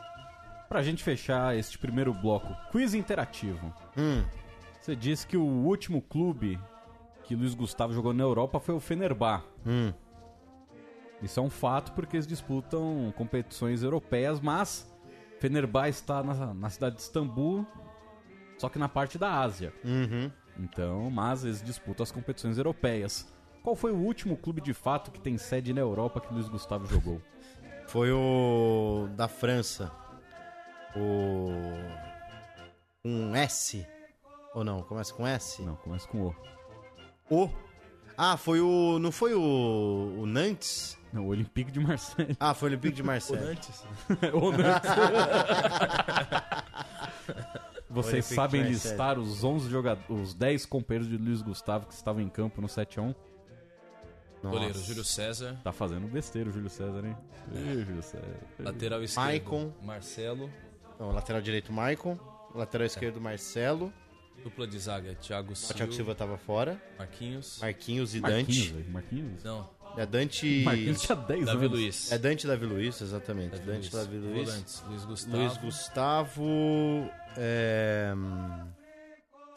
Pra gente fechar este primeiro bloco, quiz interativo. Você disse que o último clube que Luiz Gustavo jogou na Europa foi o Fenerbah. Isso é um fato porque eles disputam competições europeias, mas Fenerbah está na, na cidade de Istambul, só que na parte da Ásia. Uhum. Então, mas eles disputam as competições europeias. Qual foi o último clube de fato que tem sede na Europa que Luiz Gustavo jogou? Foi o da França. O. Um S. Ou não? Começa com S? Não, começa com O. O? Ah, foi o. Não foi o. O Nantes? Não, o Olympique de Marseille. Ah, foi o Olympique de Marseille. O Nantes? o Nantes. Vocês Olympique sabem listar os 11 jogadores, os 10 companheiros de Luiz Gustavo que estavam em campo no 7x1? Goleiro Júlio César. Tá fazendo besteira o Júlio César, hein? Ih, Júlio César. Lateral esquerdo. Maicon. Marcelo. Não, lateral direito, Maicon. Lateral esquerdo, Marcelo. Dupla de zaga, Thiago O Silva. Thiago Silva tava fora. Marquinhos. Marquinhos e Marquinhos, Dante. Marquinhos? Não. É Dante. Marquinhos tinha 10 Davi anos. Luiz. É Dante Davi Luiz, exatamente. Davi Dante Luiz. Davi Luiz. Volantes, Luiz Gustavo. Luiz Gustavo. É...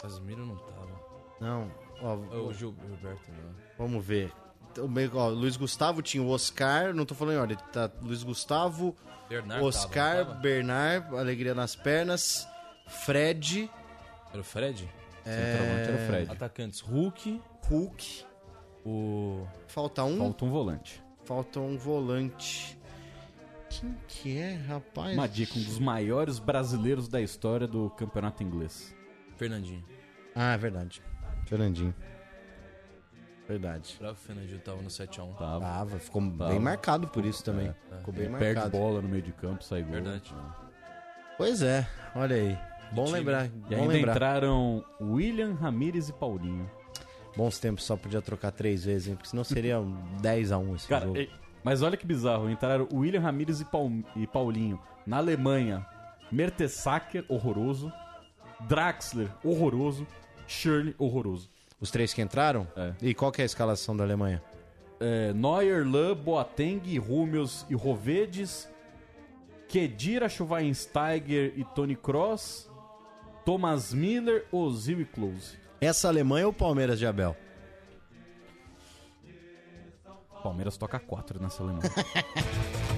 Casimiro não tava. Não. Ó, O Gil, Gilberto não. Vamos ver. O meio- ó, Luiz Gustavo tinha o Oscar, não tô falando em ordem, tá Luiz Gustavo, Bernard Oscar, tava, tava? Bernard, Alegria nas Pernas, Fred, Era o Fred? Centroavante era o Fred. Atacantes, Hulk. Hulk. O... Falta um. Falta um volante. Falta um volante. Quem que é, rapaz? Uma dica, um dos maiores brasileiros da história do campeonato inglês. Fernandinho. Ah, é verdade. Fernandinho. Verdade. O próprio Fernandinho tava no 7x1. Tava. Tava, ficou Tava. bem marcado por isso também. É, Ficou bem Ele marcado. Perde bola no meio de campo, sai gol. Verdade. Pois é, olha aí. Bom time. lembrar. E bom ainda lembrar. entraram William, Ramírez e Paulinho. Bons tempos só podia trocar três vezes, hein? Porque senão seria um 10 a 1 esse Cara, jogo. e- mas olha que bizarro. Entraram William, Ramírez e, Paul- e Paulinho. Na Alemanha, Mertesacker, horroroso. Draxler, horroroso. Shirley, horroroso. Os três que entraram? É. E qual que é a escalação da Alemanha? É, Neuer, Lan, Boateng, Rúmeus e Rovedes. Kedira, Schweinsteiger e Tony Cross. Thomas Miller, Ozil e Close. Essa Alemanha ou Palmeiras de Abel? Palmeiras toca 4 nessa Alemanha.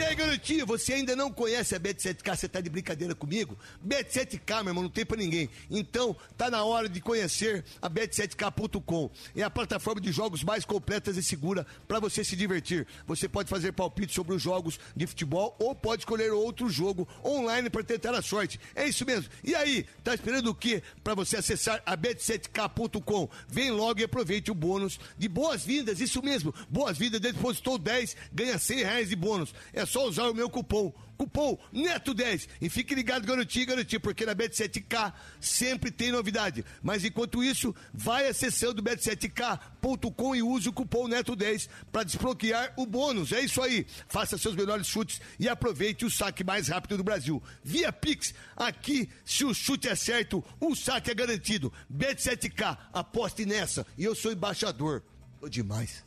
E aí, garotinho, você ainda não conhece a Bet7K? Você tá de brincadeira comigo? Bet7K, meu irmão, não tem pra ninguém. Então, tá na hora de conhecer a Bet7K.com. É a plataforma de jogos mais completa e segura para você se divertir. Você pode fazer palpite sobre os jogos de futebol ou pode escolher outro jogo online para tentar a sorte. É isso mesmo. E aí, tá esperando o quê para você acessar a Bet7K.com? Vem logo e aproveite o bônus de boas-vindas, isso mesmo. Boas-vindas, depositou 10, ganha 100 reais de bônus. É só usar o meu cupom. Cupom NETO10. E fique ligado, garotinho, garotinho, porque na Bet7K sempre tem novidade. Mas enquanto isso, vai acessando bet7k.com e use o cupom NETO10 para desbloquear o bônus. É isso aí. Faça seus melhores chutes e aproveite o saque mais rápido do Brasil. Via Pix, aqui, se o chute é certo, o saque é garantido. Bet7K, aposte nessa. E eu sou embaixador. Tô demais.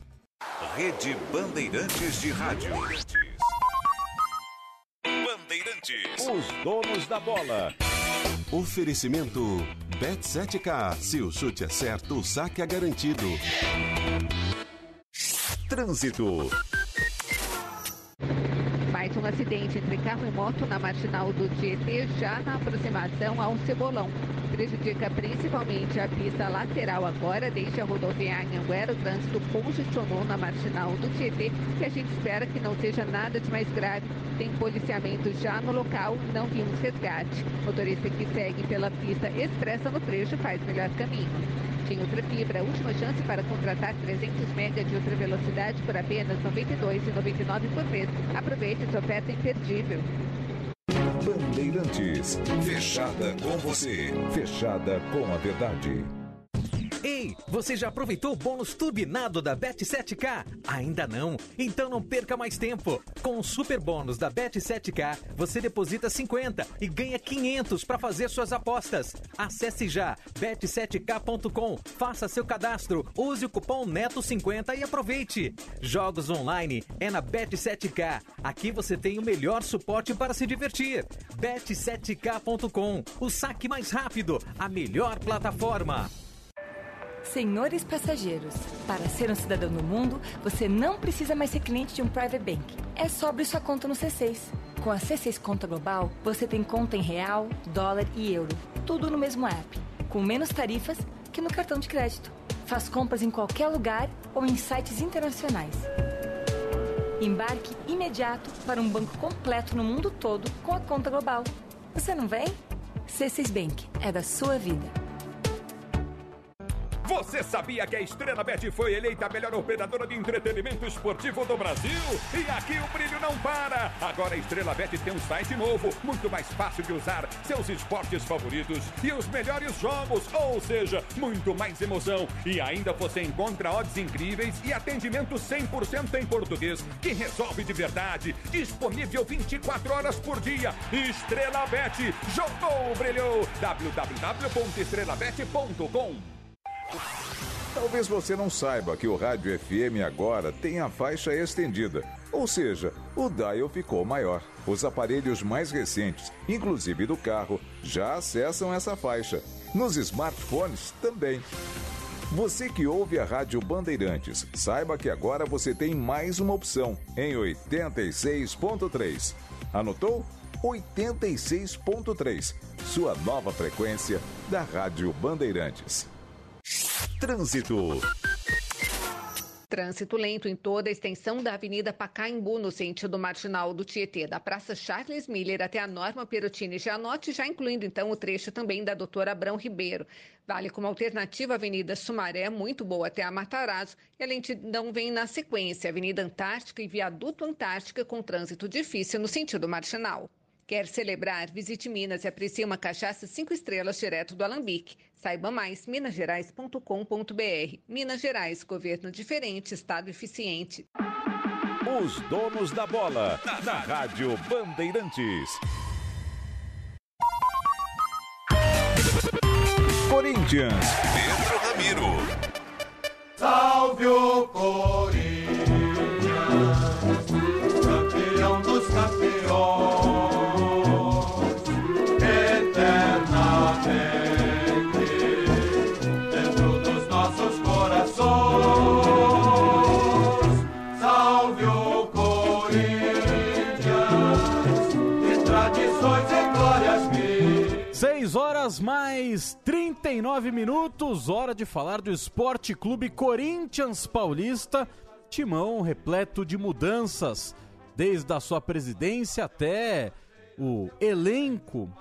Rede Bandeirantes de Rádio. Bandeirantes. Os donos da bola. Oferecimento Bet7K. Se o chute é certo, o saque é garantido. Trânsito. Um acidente entre carro e moto na marginal do Tietê, já na aproximação ao Cebolão. Prejudica principalmente a pista lateral agora, desde a rodoviária Anguera. O trânsito congestionou na marginal do Tietê, que a gente espera que não seja nada de mais grave. Tem policiamento já no local, não vimos resgate. Motorista que segue pela pista expressa no trecho faz melhor caminho. Tem outra fibra, última chance para contratar 300 mega de ultra velocidade por apenas R$ 92,99 por mês. Aproveite essa oferta imperdível. Bandeirantes. Fechada com você. Fechada com a verdade. Ei, você já aproveitou o bônus turbinado da Bet7K? Ainda não? Então não perca mais tempo. Com o super bônus da Bet7K, você deposita 50 e ganha 500 para fazer suas apostas. Acesse já bet7k.com, faça seu cadastro, use o cupom NETO50 e aproveite. Jogos online é na Bet7K. Aqui você tem o melhor suporte para se divertir. Bet7k.com, o saque mais rápido, a melhor plataforma. Senhores passageiros, para ser um cidadão do mundo, você não precisa mais ser cliente de um private bank. É só abrir sua conta no C6. Com a C6 Conta Global, você tem conta em real, dólar e euro, tudo no mesmo app, com menos tarifas que no cartão de crédito. Faz compras em qualquer lugar ou em sites internacionais. Embarque imediato para um banco completo no mundo todo com a conta global. Você não vem? C6 Bank é da sua vida. Você sabia que a Estrela Bet foi eleita a melhor operadora de entretenimento esportivo do Brasil? E aqui o brilho não para! Agora a Estrela Bet tem um site novo, muito mais fácil de usar, seus esportes favoritos e os melhores jogos, ou seja, muito mais emoção. E ainda você encontra odds incríveis e atendimento 100% em português, que resolve de verdade. Disponível 24 horas por dia. Estrela Bet, jogou, brilhou! www.estrelabet.com Talvez você não saiba que o rádio FM agora tem a faixa estendida, ou seja, o dial ficou maior. Os aparelhos mais recentes, inclusive do carro, já acessam essa faixa. Nos smartphones também. Você que ouve a Rádio Bandeirantes, saiba que agora você tem mais uma opção em 86.3. Anotou? 86.3, sua nova frequência da Rádio Bandeirantes. Trânsito. Trânsito lento em toda a extensão da Avenida Pacaembu, no sentido marginal do Tietê, da Praça Charles Miller até a Norma Perotini Gianotti, já incluindo então o trecho também da Doutora Abrão Ribeiro. Vale como alternativa a Avenida Sumaré, muito boa até a Matarazzo, e a lentidão vem na sequência, Avenida Antártica e Viaduto Antártica, com trânsito difícil no sentido marginal. Quer celebrar? Visite Minas e aprecie uma cachaça cinco estrelas direto do Alambique. Saiba mais, minasgerais.com.br. Minas Gerais, governo diferente, estado eficiente. Os donos da bola, na Rádio Bandeirantes. Corinthians, Pedro Ramiro. Salve o Corinthians, mais 39 minutos, hora de falar do Esporte Clube Corinthians Paulista. Timão repleto de mudanças, desde a sua presidência até o elenco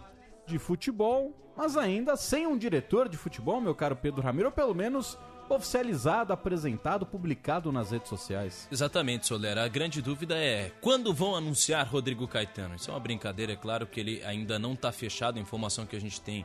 de futebol, mas ainda sem um diretor de futebol, meu caro Pedro Ramiro, ou pelo menos oficializado, apresentado, publicado nas redes sociais. Exatamente, Solera. A grande dúvida é quando vão anunciar Rodrigo Caetano? Isso é uma brincadeira, é claro que ele ainda não está fechado, a informação que a gente tem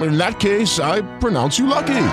In that case, I pronounce you lucky.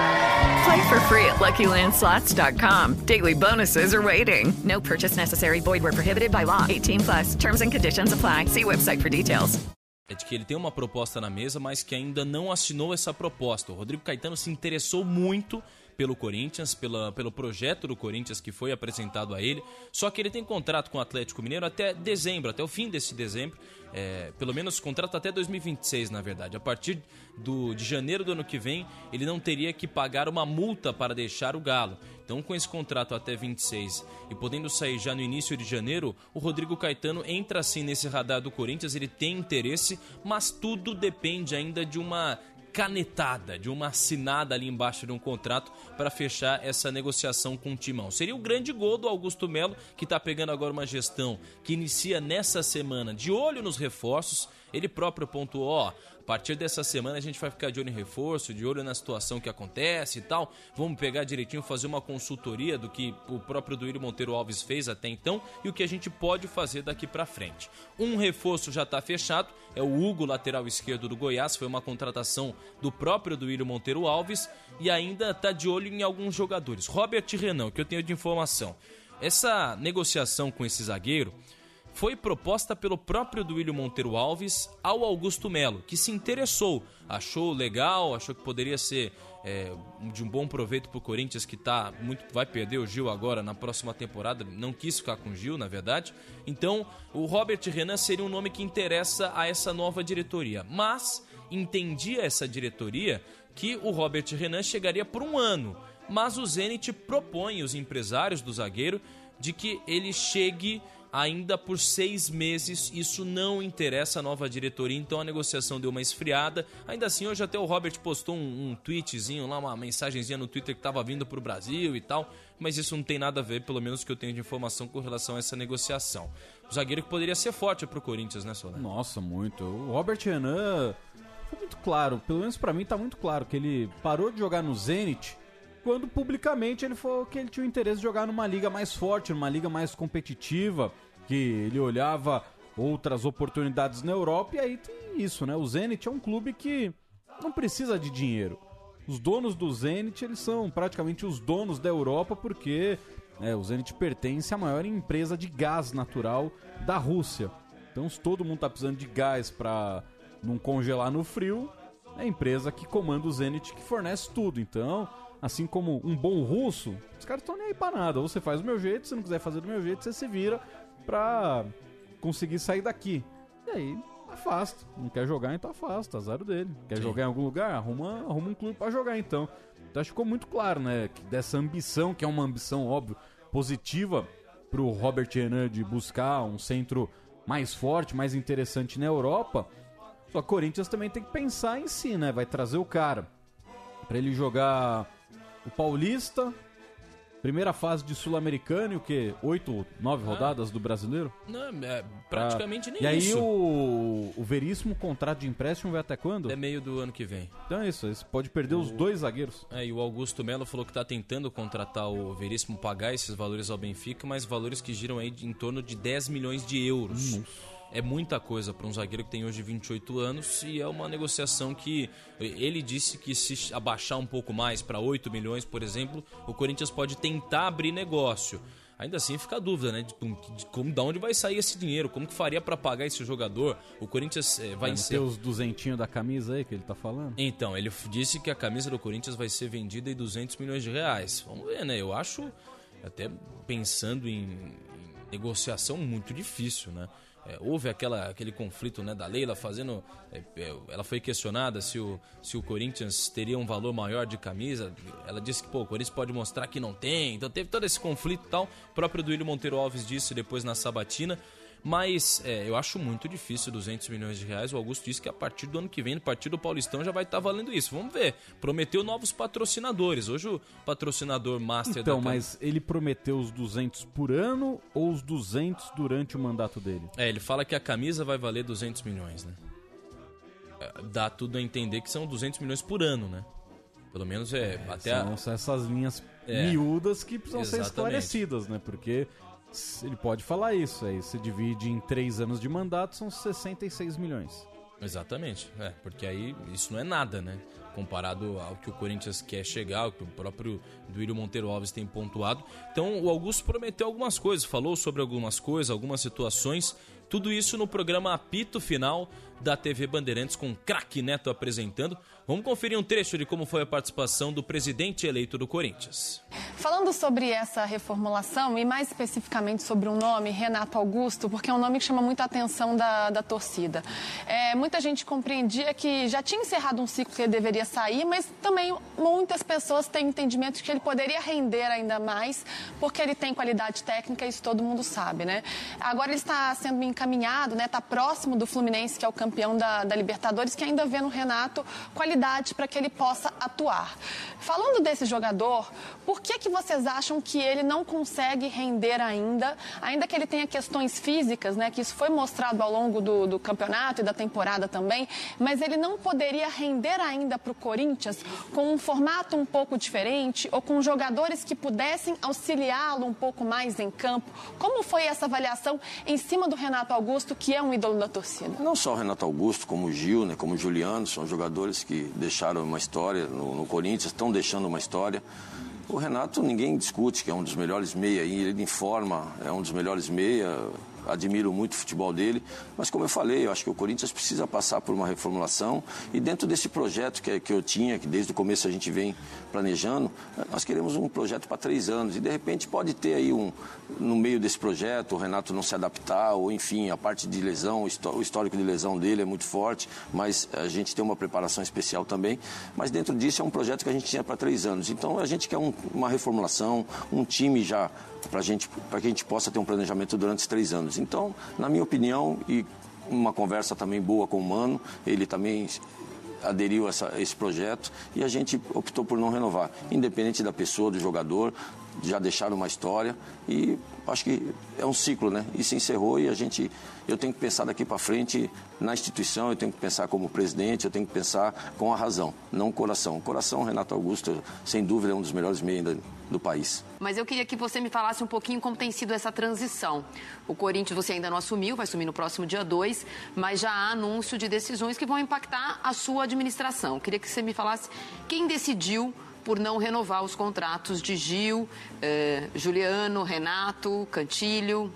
Play for free at LuckyLandSlots.com. Daily bonuses are waiting. No purchase necessary. Void were prohibited by law. 18 plus. Terms and conditions apply. See website for details. É de que ele tem uma proposta na mesa, mas que ainda não assinou essa proposta. O Rodrigo Caetano se interessou muito pelo Corinthians, pela, pelo projeto do Corinthians que foi apresentado a ele. Só que ele tem contrato com o Atlético Mineiro até dezembro, até o fim desse dezembro. É, pelo menos contrato até 2026, na verdade. A partir do, de janeiro do ano que vem, ele não teria que pagar uma multa para deixar o Galo. Então, com esse contrato até 26 e podendo sair já no início de janeiro, o Rodrigo Caetano entra assim nesse radar do Corinthians. Ele tem interesse, mas tudo depende ainda de uma canetada, de uma assinada ali embaixo de um contrato para fechar essa negociação com o Timão. Seria o grande gol do Augusto Melo, que está pegando agora uma gestão que inicia nessa semana de olho nos reforços. Ele próprio pontuou, ó, a partir dessa semana a gente vai ficar de olho em reforço, de olho na situação que acontece e tal. Vamos pegar direitinho, fazer uma consultoria do que o próprio Duílio Monteiro Alves fez até então e o que a gente pode fazer daqui para frente. Um reforço já está fechado, é o Hugo, lateral esquerdo do Goiás, foi uma contratação do próprio Duílio Monteiro Alves e ainda está de olho em alguns jogadores. Robert Renan, que eu tenho de informação. Essa negociação com esse zagueiro foi proposta pelo próprio Duílio Monteiro Alves ao Augusto Melo, que se interessou, achou legal, achou que poderia ser é, de um bom proveito para o Corinthians, que tá muito vai perder o Gil agora na próxima temporada, não quis ficar com o Gil, na verdade. Então, o Robert Renan seria um nome que interessa a essa nova diretoria, mas entendia essa diretoria que o Robert Renan chegaria por um ano, mas o Zenit propõe os empresários do zagueiro de que ele chegue ainda por seis meses. Isso não interessa a nova diretoria, então a negociação deu uma esfriada. Ainda assim, hoje até o Robert postou um, um tweetzinho lá, uma mensagenzinha no Twitter que estava vindo para o Brasil e tal, mas isso não tem nada a ver, pelo menos que eu tenho de informação com relação a essa negociação. O zagueiro que poderia ser forte para o Corinthians, né, Solar? Nossa, muito. O Robert Renan foi muito claro, pelo menos para mim tá muito claro que ele parou de jogar no Zenit quando publicamente ele falou que ele tinha o interesse de jogar numa liga mais forte, numa liga mais competitiva, que ele olhava outras oportunidades na Europa e aí tem isso, né? O Zenit é um clube que não precisa de dinheiro. Os donos do Zenit, eles são praticamente os donos da Europa porque é, o Zenit pertence à maior empresa de gás natural da Rússia. Então, se todo mundo tá precisando de gás para não congelar no frio, é a empresa que comanda o Zenit que fornece tudo. Então, assim como um bom russo, os caras estão nem aí pra nada. Você faz do meu jeito, se não quiser fazer do meu jeito, você se vira pra conseguir sair daqui. E aí, afasta. Não quer jogar, então afasta. Azar dele. Quer Sim. jogar em algum lugar? Arruma, arruma um clube pra jogar, então. Então acho que ficou muito claro, né? Que dessa ambição, que é uma ambição, óbvio, positiva pro Robert Renan de buscar um centro mais forte, mais interessante na Europa. Só que o Corinthians também tem que pensar em si, né? Vai trazer o cara pra ele jogar o Paulista, primeira fase de Sul-Americano e o quê? Oito, nove Ah. rodadas do Brasileiro? Não, é praticamente nem E aí isso. o, o Veríssimo contrato de empréstimo vai até quando? É meio do ano que vem. Então é isso, você pode perder os dois zagueiros. É, e o Augusto Melo falou que está tentando contratar o Veríssimo, pagar esses valores ao Benfica, mas valores que giram aí em torno de 10 milhões de euros. É muita coisa para um zagueiro que tem hoje 28 anos e é uma negociação que ele disse que se abaixar um pouco mais para 8 milhões, por exemplo, o Corinthians pode tentar abrir negócio. Ainda assim fica a dúvida, né? De, de como, de onde vai sair esse dinheiro? Como que faria para pagar esse jogador? O Corinthians é, vai Vai ser os duzentinhos da camisa aí que ele tá falando? então, ele disse que a camisa do Corinthians vai ser vendida em 200 milhões de reais. Vamos ver, né? Eu acho, até pensando em, em negociação, muito difícil, né? É, houve aquela, aquele conflito né, da Leila fazendo. é, é, ela foi questionada se o, se o Corinthians teria um valor maior de camisa. Ela disse que pô, o Corinthians pode mostrar que não tem. Então teve todo esse conflito e tal. O próprio Duílio Monteiro Alves disse depois na sabatina. Mas é, eu acho muito difícil 200 milhões de reais. O Augusto disse que a partir do ano que vem, a partir do Paulistão, já vai estar valendo isso. Vamos ver. Prometeu novos patrocinadores. Hoje o patrocinador master Então, da mas ele prometeu os 200 por ano ou os 200 durante o mandato dele? É, ele fala que a camisa vai valer 200 milhões, né? É, Dá tudo a entender que são 200 milhões por ano, né? Pelo menos é, até a- São, são essas linhas É. miúdas que precisam ser Exatamente. esclarecidas, né? Porque ele pode falar isso, aí você divide em três anos de mandato, são 66 milhões. Exatamente, é, porque aí isso não é nada, né? Comparado ao que o Corinthians quer chegar, ao que o próprio Duílio Monteiro Alves tem pontuado. Então o Augusto prometeu algumas coisas, falou sobre algumas coisas, algumas situações. Tudo isso no programa Apito Final da TV Bandeirantes com o craque Neto apresentando. Vamos conferir um trecho de como foi a participação do presidente eleito do Corinthians. Falando sobre essa reformulação e mais especificamente sobre o nome Renato Augusto, porque é um nome que chama muita atenção da, da torcida. É, muita gente compreendia que já tinha encerrado um ciclo que ele deveria sair, mas também muitas pessoas têm entendimento de que ele poderia render ainda mais, porque ele tem qualidade técnica, isso todo mundo sabe, né? Agora ele está sendo encaminhado, né? Está próximo do Fluminense, que é o campeão da, da Libertadores, que ainda vê no Renato qualidade para que ele possa atuar. Falando desse jogador, por que, que vocês acham que ele não consegue render ainda, ainda que ele tenha questões físicas, né? Que isso foi mostrado ao longo do, do campeonato e da temporada também, mas ele não poderia render ainda para o Corinthians com um formato um pouco diferente ou com jogadores que pudessem auxiliá-lo um pouco mais em campo? Como foi essa avaliação em cima do Renato Augusto, que é um ídolo da torcida? Não só o Renato Augusto, como o Gil, né, como o Juliano, são jogadores que deixaram uma história no, no Corinthians, estão deixando uma história. O Renato, ninguém discute que é um dos melhores meia, ele informa, é um dos melhores meia, admiro muito o futebol dele, mas como eu falei, eu acho que o Corinthians precisa passar por uma reformulação e dentro desse projeto que, que eu tinha, que desde o começo a gente vem planejando, nós queremos um projeto para três anos e de repente pode ter aí um, no meio desse projeto, o Renato não se adaptar ou enfim, a parte de lesão, o histó- o histórico de lesão dele é muito forte, mas a gente tem uma preparação especial também, mas dentro disso é um projeto que a gente tinha para três anos, então a gente quer um- uma reformulação, um time já para gente, que a gente possa ter um planejamento durante esses três anos. Então, na minha opinião, e uma conversa também boa com o Mano, ele também aderiu a, essa- esse projeto e a gente optou por não renovar, independente da pessoa, do jogador, já deixaram uma história e acho que é um ciclo, né? Se encerrou e a gente, eu tenho que pensar daqui para frente na instituição, eu tenho que pensar como presidente, eu tenho que pensar com a razão, não o coração. O coração, Renato Augusto, sem dúvida, é um dos melhores meios do, país. Mas eu queria que você me falasse um pouquinho como tem sido essa transição. O Corinthians você ainda não assumiu, vai assumir no próximo dia 2, mas já há anúncio de decisões que vão impactar a sua administração. Eu queria que você me falasse quem decidiu por não renovar os contratos de Gil, eh, Juliano, Renato, Cantilho.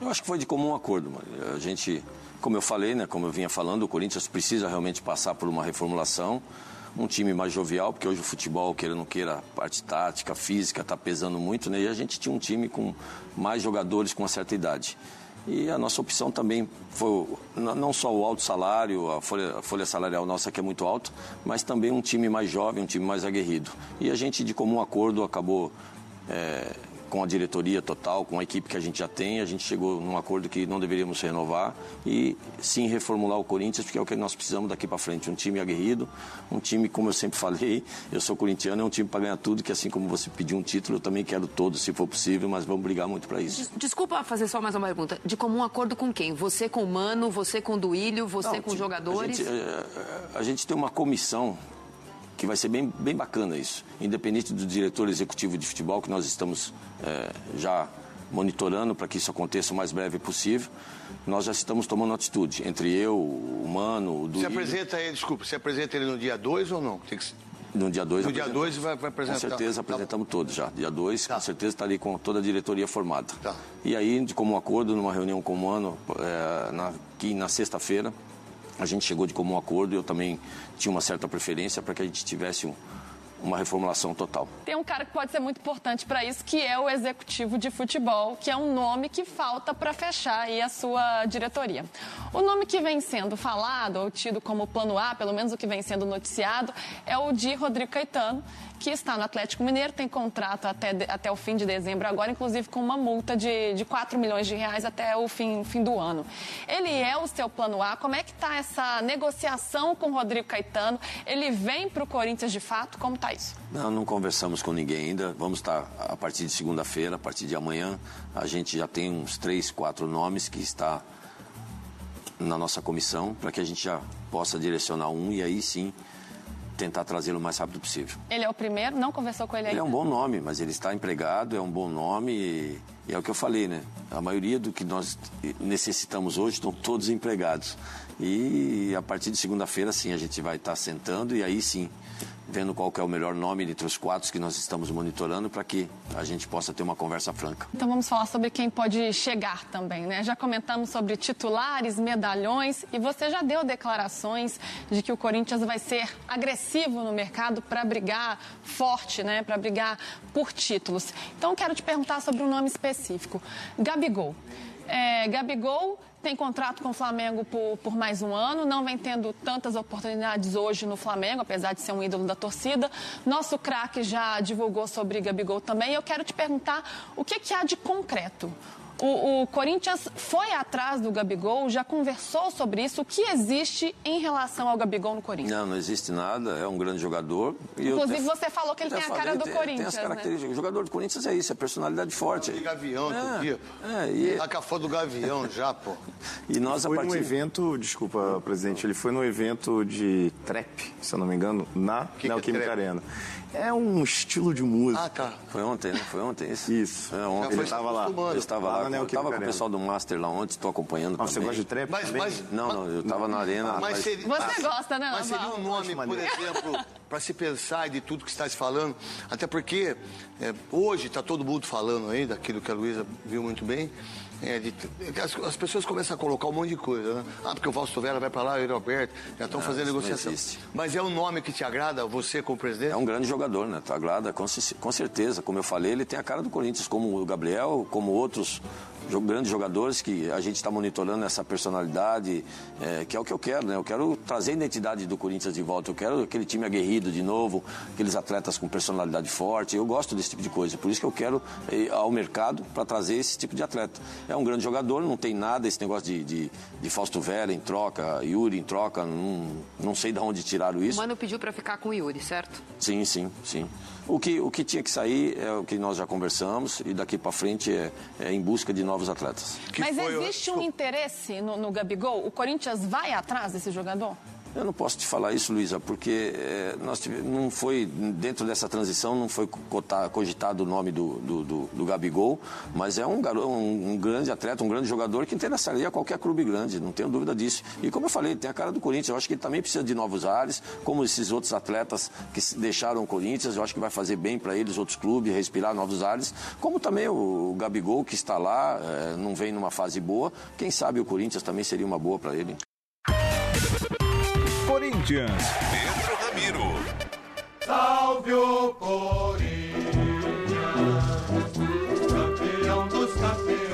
Eu acho que foi de comum acordo. A gente, como eu falei, né, como eu vinha falando, o Corinthians precisa realmente passar por uma reformulação, um time mais jovial, porque hoje o futebol, queira ou não queira, a parte tática, física, está pesando muito, né? E a gente tinha um time com mais jogadores com uma certa idade. E a nossa opção também foi não só o alto salário, a folha, a folha salarial nossa que é muito alta, mas também um time mais jovem, um time mais aguerrido. E a gente, de comum acordo, acabou é, com a diretoria total, com a equipe que a gente já tem, a gente chegou num acordo que não deveríamos renovar e sim reformular o Corinthians, porque é o que nós precisamos daqui para frente. Um time aguerrido, um time, como eu sempre falei, eu sou corintiano, é um time para ganhar tudo, que assim como você pediu um título, eu também quero todos, se for possível, mas vamos brigar muito para isso. Des- Desculpa fazer só mais uma pergunta. De comum acordo com quem? Você com o Mano, você com o Duílio, você Não, com os jogadores? A gente, é, a gente tem uma comissão que vai ser bem, bem bacana isso. Independente do diretor executivo de futebol, que nós estamos é, já monitorando para que isso aconteça o mais breve possível. Nós já estamos tomando atitude, entre eu, o Mano, o Duílio. apresenta ele, desculpa, você apresenta ele no dia 2 ou não? Tem que... No dia 2 No dia dois vai- vai apresentar. Com certeza Tá. apresentamos todos já. Dia 2, com certeza estarei com toda a diretoria formada. E aí, de comum acordo, numa reunião com o ano, é, na, na sexta-feira, a gente chegou de comum acordo e eu também tinha uma certa preferência para que a gente tivesse um- uma reformulação total. Tem um cara que pode ser muito importante para isso, que é o executivo de futebol, que é um nome que falta para fechar aí a sua diretoria. O nome que vem sendo falado, ou tido como plano A, pelo menos o que vem sendo noticiado, é o de Rodrigo Caetano, que está no Atlético Mineiro, tem contrato até, até o fim de dezembro agora, inclusive com uma multa de, de 4 milhões de reais até o fim, fim do ano. Ele é o seu plano A, como é que está essa negociação com o Rodrigo Caetano? Ele vem para o Corinthians de fato? Como está isso? Não, não conversamos com ninguém ainda. Vamos estar a partir de segunda-feira, a partir de amanhã. A gente já tem uns três, quatro nomes que está na nossa comissão para que a gente já possa direcionar um e aí sim tentar trazê-lo o mais rápido possível. Ele é o primeiro, não conversou com ele Ele ainda? é um bom nome, mas ele está empregado, é um bom nome e, e é o que eu falei, né? A maioria do que nós necessitamos hoje estão todos empregados. E a partir de segunda-feira, sim, a gente vai estar sentando e aí sim, vendo qual é o melhor nome entre os quatro que nós estamos monitorando para que a gente possa ter uma conversa franca. Então vamos falar sobre quem pode chegar também, né? Já comentamos sobre titulares, medalhões e você já deu declarações de que o Corinthians vai ser agressivo no mercado para brigar forte, né? Para brigar por títulos. Então quero te perguntar sobre um nome específico, Gabigol. É, Gabigol tem contrato com o Flamengo por, por mais um ano, não vem tendo tantas oportunidades hoje no Flamengo, apesar de ser um ídolo da torcida. Nosso craque já divulgou sobre Gabigol também. Eu quero te perguntar o que, que há de concreto. O, o Corinthians foi atrás do Gabigol, já conversou sobre isso. O que existe em relação ao Gabigol no Corinthians? Não, não existe nada, é um grande jogador. E Inclusive, você falou que ele tem a falei, cara do tem- Corinthians, Tem as né? características. O jogador do Corinthians é isso, é personalidade forte. De Gavião, É, outro dia. é, e- Tá com a foto do Gavião já, pô. E nós, a foi partir... num evento, desculpa, presidente, ele foi no evento de trap, se eu não me engano, na que é Neoquímica trap? Arena. É um estilo de música. Ah, tá. Foi ontem, né? Foi ontem isso? Isso. É, ontem. Ele estava lá. Eu estava Lá eu estava com o pessoal do Master lá ontem, estou acompanhando Ah, você também. gosta de trap Mas- também? mas- Não, não, eu estava na arena. Mas seria- Você gosta, né, Mas seria um nome, por exemplo, para se pensar de tudo que está se falando. Até porque é, hoje está todo mundo falando aí, daquilo que a Luísa viu muito bem. é, de- as, as pessoas começam a colocar um monte de coisa, né? Ah, porque o Fausto Vera vai para lá, o Roberto, já estão Não, fazendo negociação. existe. Mas é um nome que te agrada, você como presidente? É um grande jogador, né? Tu agrada, com, com certeza. Como eu falei, ele tem a cara do Corinthians, como o Gabriel, como outros grandes jogadores que a gente está monitorando essa personalidade, é, que é o que eu quero, né? Eu quero trazer a identidade do Corinthians de volta. Eu quero aquele time aguerrido de novo, aqueles atletas com personalidade forte. Eu gosto desse tipo de coisa. Por isso que eu quero ir ao mercado para trazer esse tipo de atleta. É um grande jogador, não tem nada esse negócio de, de, de Fausto Vera em troca, Yuri em troca. Não, não sei de onde tiraram O isso. Mano pediu para ficar com o Yuri, certo? Sim, sim, sim. O que, o que tinha que sair é o que nós já conversamos e daqui para frente é, é em busca de novos atletas. Mas existe um interesse no, no Gabigol? O Corinthians vai atrás desse jogador? Eu não posso te falar isso, Luísa, porque eh, nós não foi, dentro dessa transição, não foi cogitado o nome do, do, do- do Gabigol, mas é um, garo- um, um grande atleta, um grande jogador que interessaria a qualquer clube grande, não tenho dúvida disso. E como eu falei, tem a cara do Corinthians, eu acho que ele também precisa de novos ares, como esses outros atletas que deixaram o Corinthians, eu acho que vai fazer bem para eles, outros clubes, respirar novos ares, como também o, o Gabigol, que está lá, eh, não vem numa fase boa, quem sabe o Corinthians também seria uma boa para ele. Corinthians. Pedro Ramiro. Salve o Corinthians, campeão dos campeões.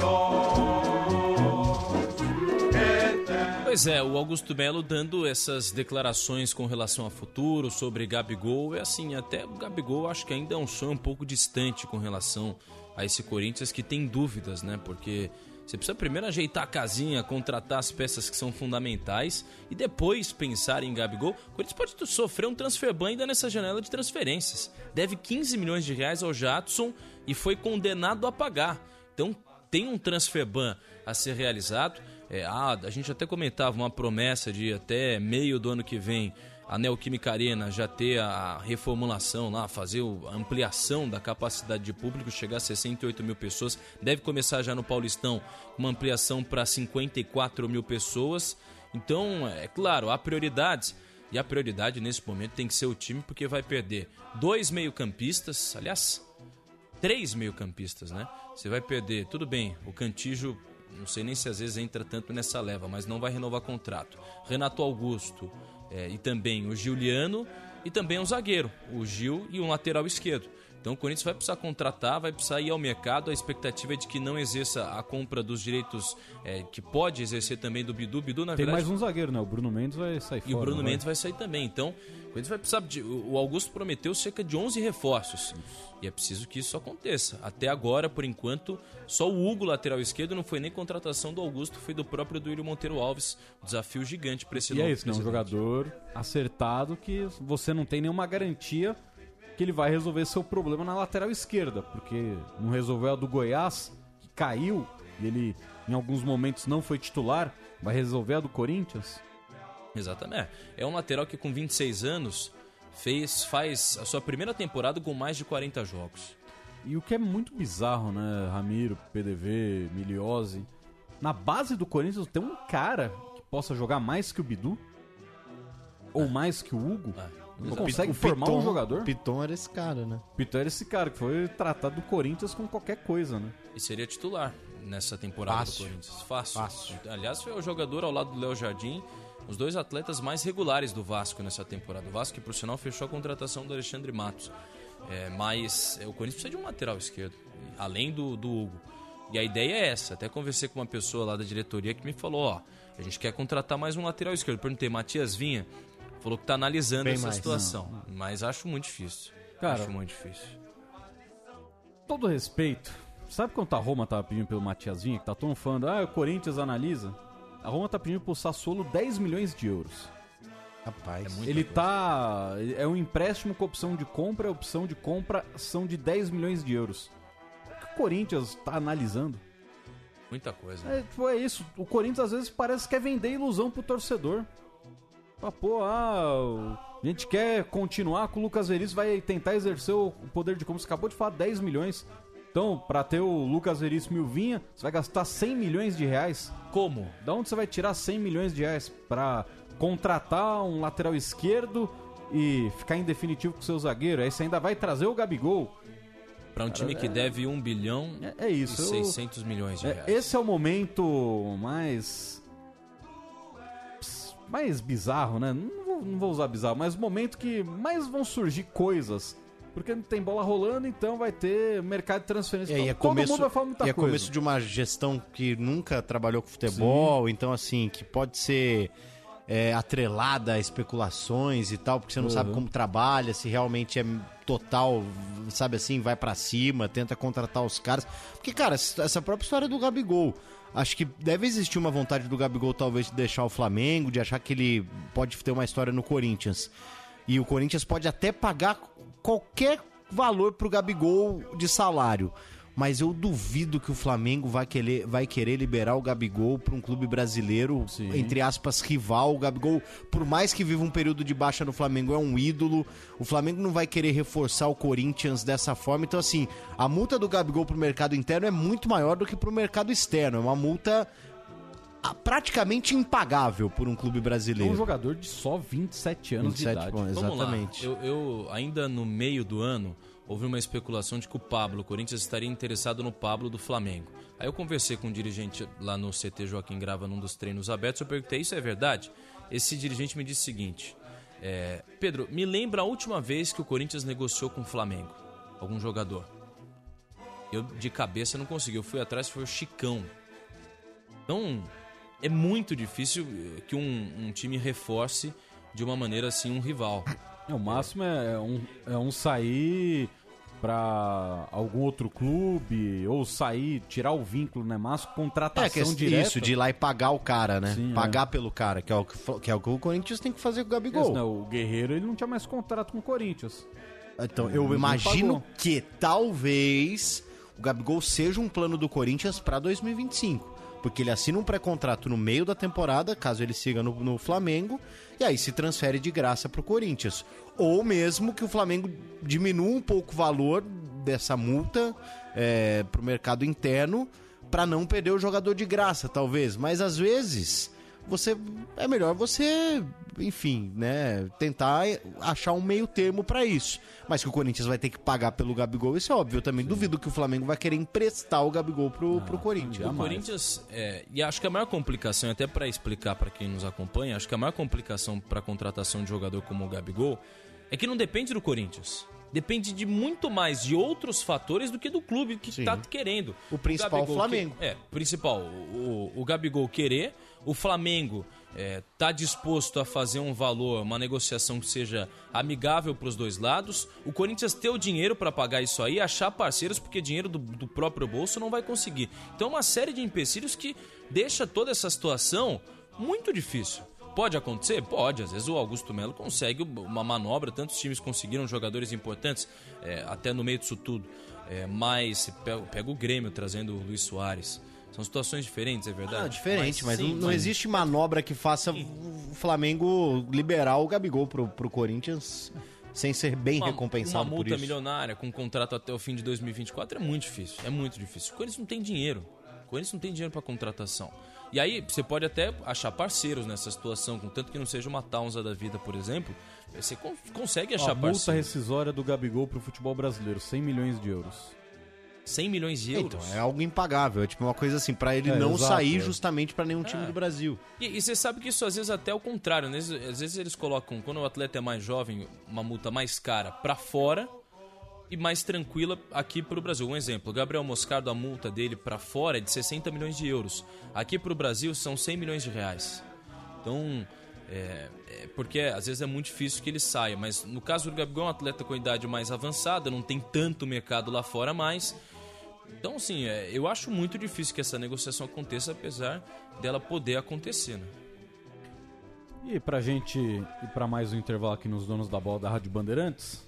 Pois é, o Augusto Melo dando essas declarações com relação ao futuro, sobre Gabigol, é assim, até o Gabigol acho que ainda é um sonho um pouco distante com relação a esse Corinthians que tem dúvidas, né? Porque você precisa primeiro ajeitar a casinha, contratar as peças que são fundamentais e depois pensar em Gabigol. O Corinthians pode sofrer um transfer ban ainda nessa janela de transferências. Deve 15 milhões de reais ao Jadson e foi condenado a pagar. Então tem um transfer ban a ser realizado. É, ah, a gente até comentava uma promessa de até meio do ano que vem a Neoquímica Arena já ter a reformulação lá, fazer a ampliação da capacidade de público, chegar a 68 mil pessoas. Deve começar já no Paulistão uma ampliação para 54 mil pessoas. Então, é claro, há prioridades. E a prioridade nesse momento tem que ser o time, porque vai perder dois meio-campistas, aliás, três meio-campistas, né? Você vai perder, tudo bem, o Cantijo, não sei nem se às vezes entra tanto nessa leva, mas não vai renovar contrato. Renato Augusto é, e também o Giuliano e também um zagueiro, o Gil e um lateral esquerdo. Então o Corinthians vai precisar contratar, vai precisar ir ao mercado. A expectativa é de que não exerça a compra dos direitos é, que pode exercer também do Bidu. Bidu, na Tem verdade, mais um zagueiro, né? O Bruno Mendes vai sair fora. e o Bruno vai? Mendes vai sair também. Então, o Corinthians vai precisar. De, o Augusto prometeu cerca de 11 reforços. E é preciso que isso aconteça. Até agora, por enquanto, só o Hugo, lateral esquerdo, não foi nem contratação do Augusto, foi do próprio Duílio Monteiro Alves. Desafio gigante para esse E é novo isso, né? Um jogador acertado que você não tem nenhuma garantia que ele vai resolver seu problema na lateral esquerda, porque não resolveu a do Goiás, que caiu, e ele em alguns momentos não foi titular, vai resolver a do Corinthians? Exatamente. É um lateral que com 26 anos fez, faz a sua primeira temporada com mais de 40 jogos. E o que é muito bizarro, né? Ramiro, PDV, Miliose. Na base do Corinthians tem um cara que possa jogar mais que o Bidu? Ou mais que o Hugo? Não O consegue o formar um Piton- jogador? o Piton era esse cara, né? Piton era esse cara que foi tratado do Corinthians com qualquer coisa, né? E seria titular nessa temporada Fácil. do Corinthians. Fácil. Aliás, foi o jogador ao lado do Léo Jardim, os dois atletas mais regulares do Vasco nessa temporada. O Vasco, que por sinal, fechou a contratação do Alexandre Matos. É, mas é, o Corinthians precisa de um lateral esquerdo, além do, do Hugo. E a ideia é essa. Até conversei com uma pessoa lá da diretoria que me falou: ó, a gente quer contratar mais um lateral esquerdo. Perguntei, Matias Vinha? Falou que tá analisando Bem essa mais. situação. Não, Mas acho muito difícil. Cara, acho muito difícil. Todo respeito. Sabe quanto a Roma tava pedindo pelo Matias Vinha? Que tá todo mundo falando, ah, o Corinthians analisa. A Roma tá pedindo pro Sassuolo 10 milhões de euros. Rapaz. Ele tá. É um empréstimo com opção de compra, a opção de compra são de 10 milhões de euros. O que o Corinthians tá analisando? Muita coisa. É, tipo, é isso. O Corinthians às vezes parece que quer vender ilusão pro torcedor. Ah, pô, ah, a gente quer continuar com o Lucas Veríssimo, vai tentar exercer o poder de compra. Você acabou de falar 10 milhões. Então, pra ter o Lucas Veríssimo e o Vinha, você vai gastar 100 milhões de reais. Como? Da onde você vai tirar 100 milhões de reais pra contratar um lateral esquerdo e ficar em definitivo com o seu zagueiro? Aí você ainda vai trazer o Gabigol. Para um time que deve 1 bilhão é isso, e eu- 600 milhões de É, reais. esse é o momento mais. Mais bizarro, né? Não vou, não vou usar bizarro, mas o momento que mais vão surgir coisas. Porque não tem bola rolando, então vai ter mercado de transferência. É, e é Então, Todo começo, mundo vai falar muita e é coisa. começo de uma gestão que nunca trabalhou com futebol, então assim, que pode ser é, atrelada a especulações e tal, porque você não Uhum. sabe como trabalha, se realmente é total, sabe assim, vai pra cima, tenta contratar os caras. Porque, cara, essa própria história do Gabigol. Acho que deve existir uma vontade do Gabigol, talvez, de deixar o Flamengo, de achar que ele pode ter uma história no Corinthians. E o Corinthians pode até pagar qualquer valor pro Gabigol de salário. Mas eu duvido que o Flamengo vai querer, vai querer liberar o Gabigol para um clube brasileiro, entre aspas, rival. O Gabigol, por mais que viva um período de baixa no Flamengo, é um ídolo. O Flamengo não vai querer reforçar o Corinthians dessa forma. Então, assim, a multa do Gabigol pro mercado interno é muito maior do que pro mercado externo. É uma multa ah, praticamente impagável por um clube É um brasileiro. jogador de só 27 anos 27, de idade. bom, Vamos lá. Exatamente. Eu, eu, ainda no meio do ano, houve uma especulação de que o Pablo, o Corinthians, estaria interessado no Pablo do Flamengo. Aí eu conversei com um dirigente lá no CT Joaquim Grava, num dos treinos abertos, eu perguntei, isso é verdade? Esse dirigente me disse o seguinte, é, Pedro, me lembra a última vez que o Corinthians negociou com o Flamengo, algum jogador. Eu, de cabeça, não consegui, eu fui atrás, foi o Chicão. Então, é muito difícil eh, que um, um time reforce de uma maneira assim um rival. É, o máximo é um, é um sair pra algum outro clube, ou sair, tirar o vínculo, né? Mas contratação É, que é direta. isso, de ir lá e pagar o cara, né? Sim, pagar é. pelo cara, que é, o que, é o que o Corinthians tem que fazer com o Gabigol. Isso, né? O Guerreiro ele não tinha mais contrato com o Corinthians. Então, eu imagino que talvez o Gabigol seja um plano do Corinthians pra 2025. Porque ele assina um pré-contrato no meio da temporada, caso ele siga no, no Flamengo, e aí se transfere de graça pro Corinthians. Ou mesmo que o Flamengo diminua um pouco o valor dessa multa é, pro mercado interno para não perder o jogador de graça, talvez. Mas às vezes você é melhor você, enfim, né, tentar achar um meio termo para isso. Mas que o Corinthians vai ter que pagar pelo Gabigol, isso é óbvio. Eu também duvido que o Flamengo vai querer emprestar o Gabigol pro, pro Corinthians. O Corinthians, é, e acho que a maior complicação, até para explicar para quem nos acompanha, acho que a maior complicação para contratação de jogador como o Gabigol é que não depende do Corinthians. Depende de muito mais de outros fatores do que do clube que está querendo. O principal, Gabigol Flamengo. que- é, principal, o, o Gabigol querer, o Flamengo está disposto a fazer um valor, uma negociação que seja amigável para os dois lados, o Corinthians ter o dinheiro para pagar isso aí, achar parceiros, porque dinheiro do, do próprio bolso não vai conseguir. Então, uma série de empecilhos que deixa toda essa situação muito difícil. Pode acontecer? Pode. Às vezes o Augusto Melo consegue uma manobra. Tantos times conseguiram jogadores importantes, é, até no meio disso tudo. É, mas pega, pega o Grêmio trazendo o Luiz Soares. São situações diferentes, é verdade? Ah, diferente, mas, sim, não, não existe manobra que faça o Flamengo liberar o Gabigol pro, pro Corinthians sem ser bem uma, recompensado uma por multa isso. milionária com um contrato até o fim de 2024 é muito difícil. É muito difícil. O Corinthians não tem dinheiro. O Corinthians não tem dinheiro para contratação. E aí você pode até achar parceiros nessa situação, contanto que não seja uma Taunza da vida, por exemplo. Você con- consegue achar multa parceiros. rescisória do Gabigol pro futebol brasileiro, 100 milhões de euros. 100 milhões de euros? Então, é algo impagável. É tipo uma coisa assim, pra ele É, não exato, sair é. justamente pra nenhum time É. do Brasil. E, e você sabe que isso às vezes até é o contrário, né? Às vezes- eles colocam, quando o atleta é mais jovem, uma multa mais cara pra fora e mais tranquila aqui pro Brasil. Um exemplo, o Gabriel Moscardo, a multa dele pra fora é de 60 milhões de euros. Aqui pro Brasil são 100 milhões de reais. Então, é, é porque às vezes é muito difícil que ele saia, mas no caso do Gabigol é um atleta com idade mais avançada, não tem tanto mercado lá fora mais. Então, assim, é, eu acho muito difícil que essa negociação aconteça, apesar dela poder acontecer, né? E pra gente ir pra mais um intervalo aqui nos Donos da Bola da Rádio Bandeirantes,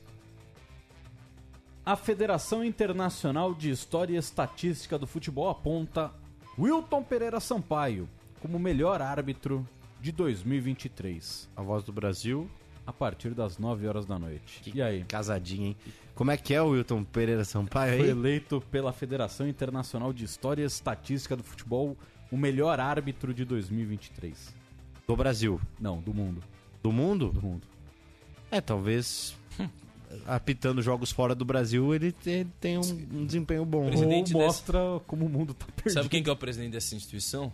a Federação Internacional de História e Estatística do Futebol aponta Wilton Pereira Sampaio como melhor árbitro de 2023. A voz do Brasil. A partir das 9 horas da noite. e aí? Casadinho, hein? Como é que é o Wilton Pereira Sampaio Foi aí? eleito pela Federação Internacional de História e Estatística do Futebol o melhor árbitro de 2023. Do Brasil. Não, do mundo. Do mundo? Do mundo. É, talvez apitando jogos fora do Brasil ele te- tem um, um desempenho bom. Presidente Ou desse- mostra como o mundo tá perdido. Sabe quem que é o presidente dessa instituição?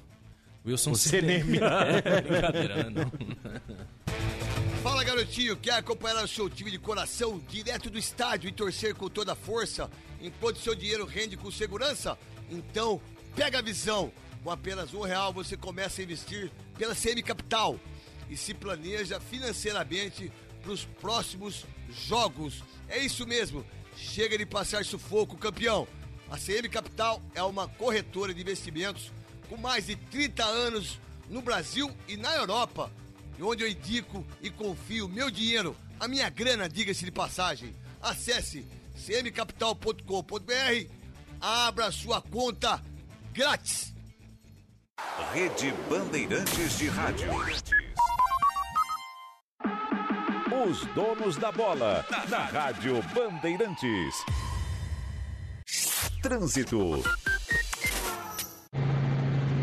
Wilson O. Seneme. É, brincadeira, né? Não. Fala garotinho, quer acompanhar o seu time de coração direto do estádio e torcer com toda a força enquanto seu dinheiro rende com segurança? Então, pega a visão. Com apenas um real você começa a investir pela CM Capital e se planeja financeiramente para os próximos jogos. É isso mesmo, chega de passar sufoco, campeão. A CM Capital é uma corretora de investimentos com mais de 30 anos no Brasil e na Europa onde eu indico e confio meu dinheiro, a minha grana, diga-se de passagem. Acesse cmcapital.com.br, abra sua conta grátis. Rede Bandeirantes de Rádio. Os donos da bola, na Rádio Bandeirantes. Trânsito.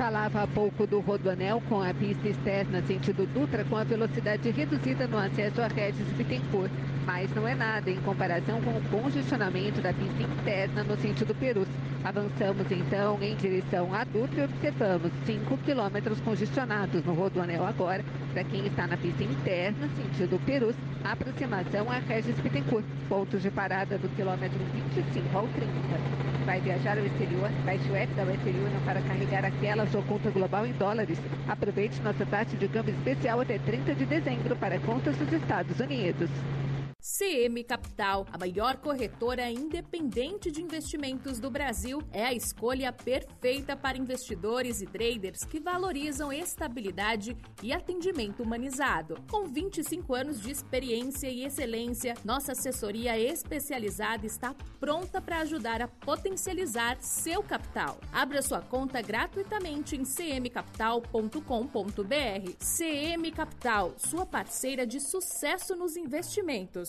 Falava há pouco do Rodoanel com a pista externa sentido Dutra com a velocidade reduzida no acesso a Regis Bittencourt. Mas não é nada em comparação com o congestionamento da pista interna no sentido Perus. Avançamos então em direção à Dutra e observamos 5 quilômetros congestionados no Rodoanel agora. Para quem está na pista interna, sentido Perus, aproximação a Regis Bittencourt. Pontos de parada do quilômetro 25 ao 30. Vai viajar ao exterior? Baixe o app da Western Union para carregar aquela sua conta global em dólares. Aproveite nossa taxa de câmbio especial até 30 de dezembro para contas dos Estados Unidos. CM Capital, a maior corretora independente de investimentos do Brasil, é a escolha perfeita para investidores e traders que valorizam estabilidade e atendimento humanizado. Com 25 anos de experiência e excelência, nossa assessoria especializada está pronta para ajudar a potencializar seu capital. Abra sua conta gratuitamente em cmcapital.com.br. CM Capital, sua parceira de sucesso nos investimentos.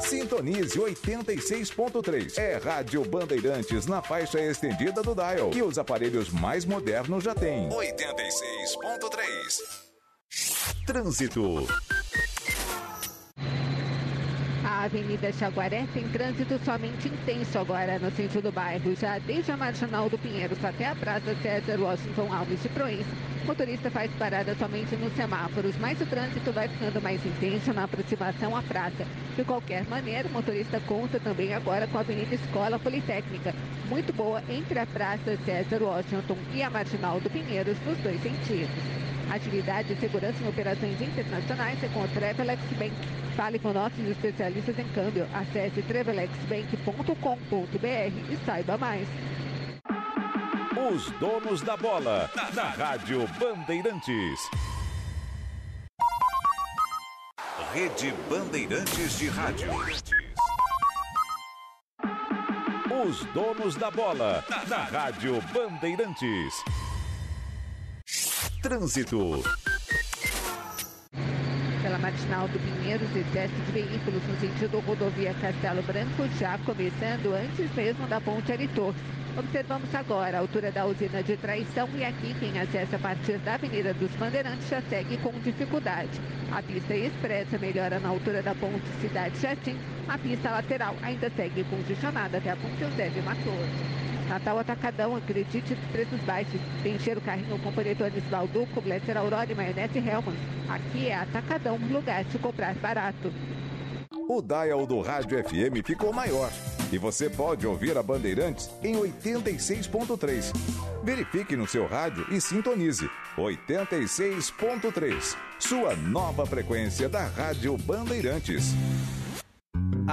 Sintonize 86.3. É Rádio Bandeirantes na faixa estendida do Dial. E os aparelhos mais modernos já têm. 86.3. Trânsito. A Avenida Jaguaré tem trânsito somente intenso agora no centro do bairro, já desde a Marginal do Pinheiros até a Praça César Washington Alves de Proença. O motorista faz parada somente nos semáforos, mas o trânsito vai ficando mais intenso na aproximação à praça. De qualquer maneira, o motorista conta também agora com a Avenida Escola Politécnica, muito boa entre a Praça César Washington e a Marginal do Pinheiros, nos dois sentidos. Agilidade e segurança em operações internacionais é com a Travelex Bank. Fale com nossos especialistas em câmbio. Acesse travelexbank.com.br e saiba mais. Os donos da bola. Na Rádio Bandeirantes. Rede Bandeirantes de Rádio. Os donos da bola. Na Rádio Bandeirantes. Trânsito. Marginal do Pinheiros, excesso de veículos no sentido rodovia Castelo Branco, já começando antes mesmo da ponte Aritor. Observamos agora a altura da usina de traição e aqui quem acessa a partir da Avenida dos Bandeirantes já segue com dificuldade. A pista expressa melhora na altura da ponte Cidade Jardim. A pista lateral ainda segue congestionada até a ponte Eusébio Matoso. Natal Atacadão, acredite preços baixos. Tem encher o carrinho com panetones Balduco, Glécer Aurora e maionese Hellman. Aqui é Atacadão, lugar de comprar barato. O dial do Rádio FM ficou maior e você pode ouvir a Bandeirantes em 86.3. Verifique no seu rádio e sintonize 86.3, sua nova frequência da Rádio Bandeirantes.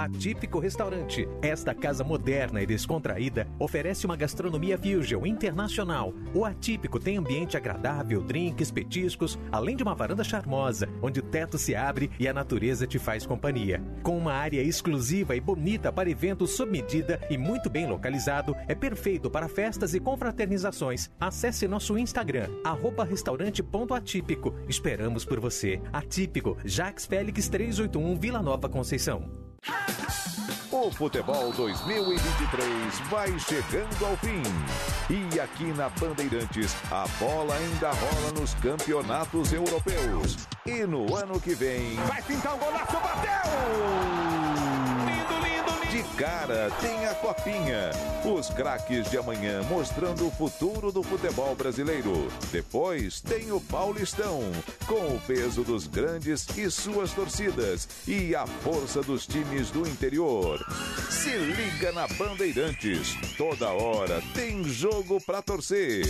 Atípico Restaurante. Esta casa moderna e descontraída oferece uma gastronomia fusion internacional. O Atípico tem ambiente agradável, drinks, petiscos, além de uma varanda charmosa, onde o teto se abre e a natureza te faz companhia. Com uma área exclusiva e bonita para eventos sob medida e muito bem localizado, é perfeito para festas e confraternizações. Acesse nosso Instagram, restaurante.atípico. Esperamos por você. Atípico, Jax Félix 381, Vila Nova Conceição. O futebol 2023 vai chegando ao fim. E aqui na Bandeirantes, a bola ainda rola nos campeonatos europeus. E no ano que vem. Vai pintar um golaço, bateu! Cara, tem a Copinha. Os craques de amanhã mostrando o futuro do futebol brasileiro. Depois tem o Paulistão, com o peso dos grandes e suas torcidas e a força dos times do interior. Se liga na Bandeirantes. Toda hora tem jogo pra torcer.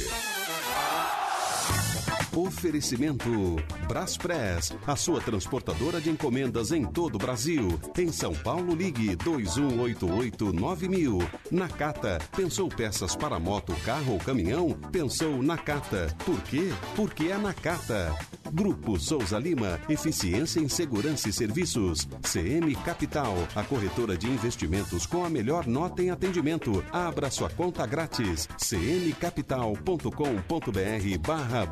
Oferecimento Braspress, a sua transportadora de encomendas em todo o Brasil. Em São Paulo, ligue 2188-9000. Nakata, pensou peças para moto, carro ou caminhão? Pensou Nakata. Por quê? Porque é Nakata. Grupo Souza Lima, eficiência em segurança e serviços. CM Capital, a corretora de investimentos com a melhor nota em atendimento. Abra sua conta grátis. cmcapital.com.br barra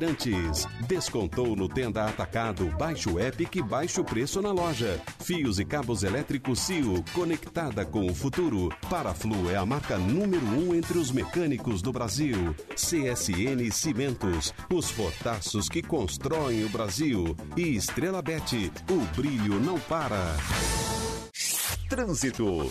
Bandeirantes. Descontou no Tenda Atacado. Baixe o app que baixa o preço na loja. Fios e cabos elétricos CIO, conectada com o futuro. Paraflu é a marca número um entre os mecânicos do Brasil. CSN Cimentos, os fortaços que constroem o Brasil. E Estrela Bet, o brilho não para. Trânsito.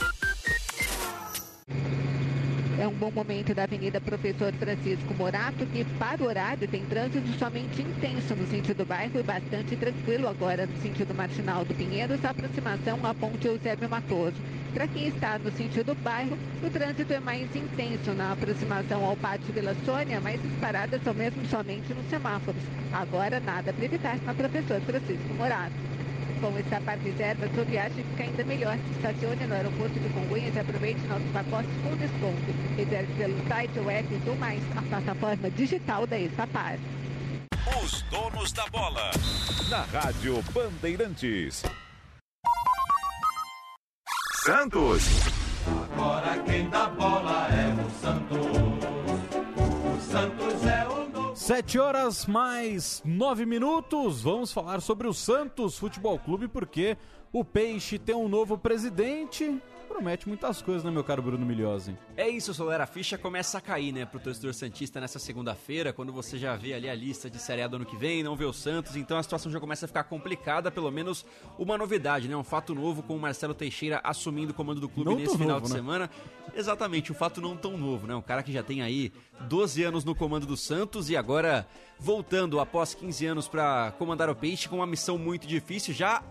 Bom momento da Avenida Professor Francisco Morato, que para o horário tem trânsito somente intenso no sentido bairro e bastante tranquilo agora no sentido marginal do Pinheiros, aproximação à ponte Eusébio Matoso. Para quem está no sentido bairro, o trânsito é mais intenso na aproximação ao Pátio Vila Sônia, mas as paradas são mesmo somente nos semáforos. Agora nada para evitar na Professor Francisco Morato. Com essa parte reserva, sua viagem fica ainda melhor. Estacione no aeroporto de Congonhas e aproveite nossos pacotes com desconto. Reserve pelo site ou app do Mais, a plataforma digital da Estapar. Os donos da bola. Na Rádio Bandeirantes. Santos. Agora quem dá bola é o Santos. O Santos é. Sete horas mais nove minutos. Vamos falar sobre o Santos Futebol Clube porque o Peixe tem um novo presidente. Promete muitas coisas, né, meu caro Bruno Milhose? É isso, Soler. A ficha começa a cair, né, pro torcedor Santista nessa segunda-feira, quando você já vê ali a lista de Série A do ano que vem, não vê o Santos, então a situação já começa a ficar complicada, pelo menos uma novidade, né? Um fato novo com o Marcelo Teixeira assumindo o comando do clube Não nesse final novo, de né? semana. Exatamente, um fato não tão novo, né? Um cara que já tem aí 12 anos no comando do Santos e agora voltando após 15 anos para comandar o Peixe com uma missão muito difícil, já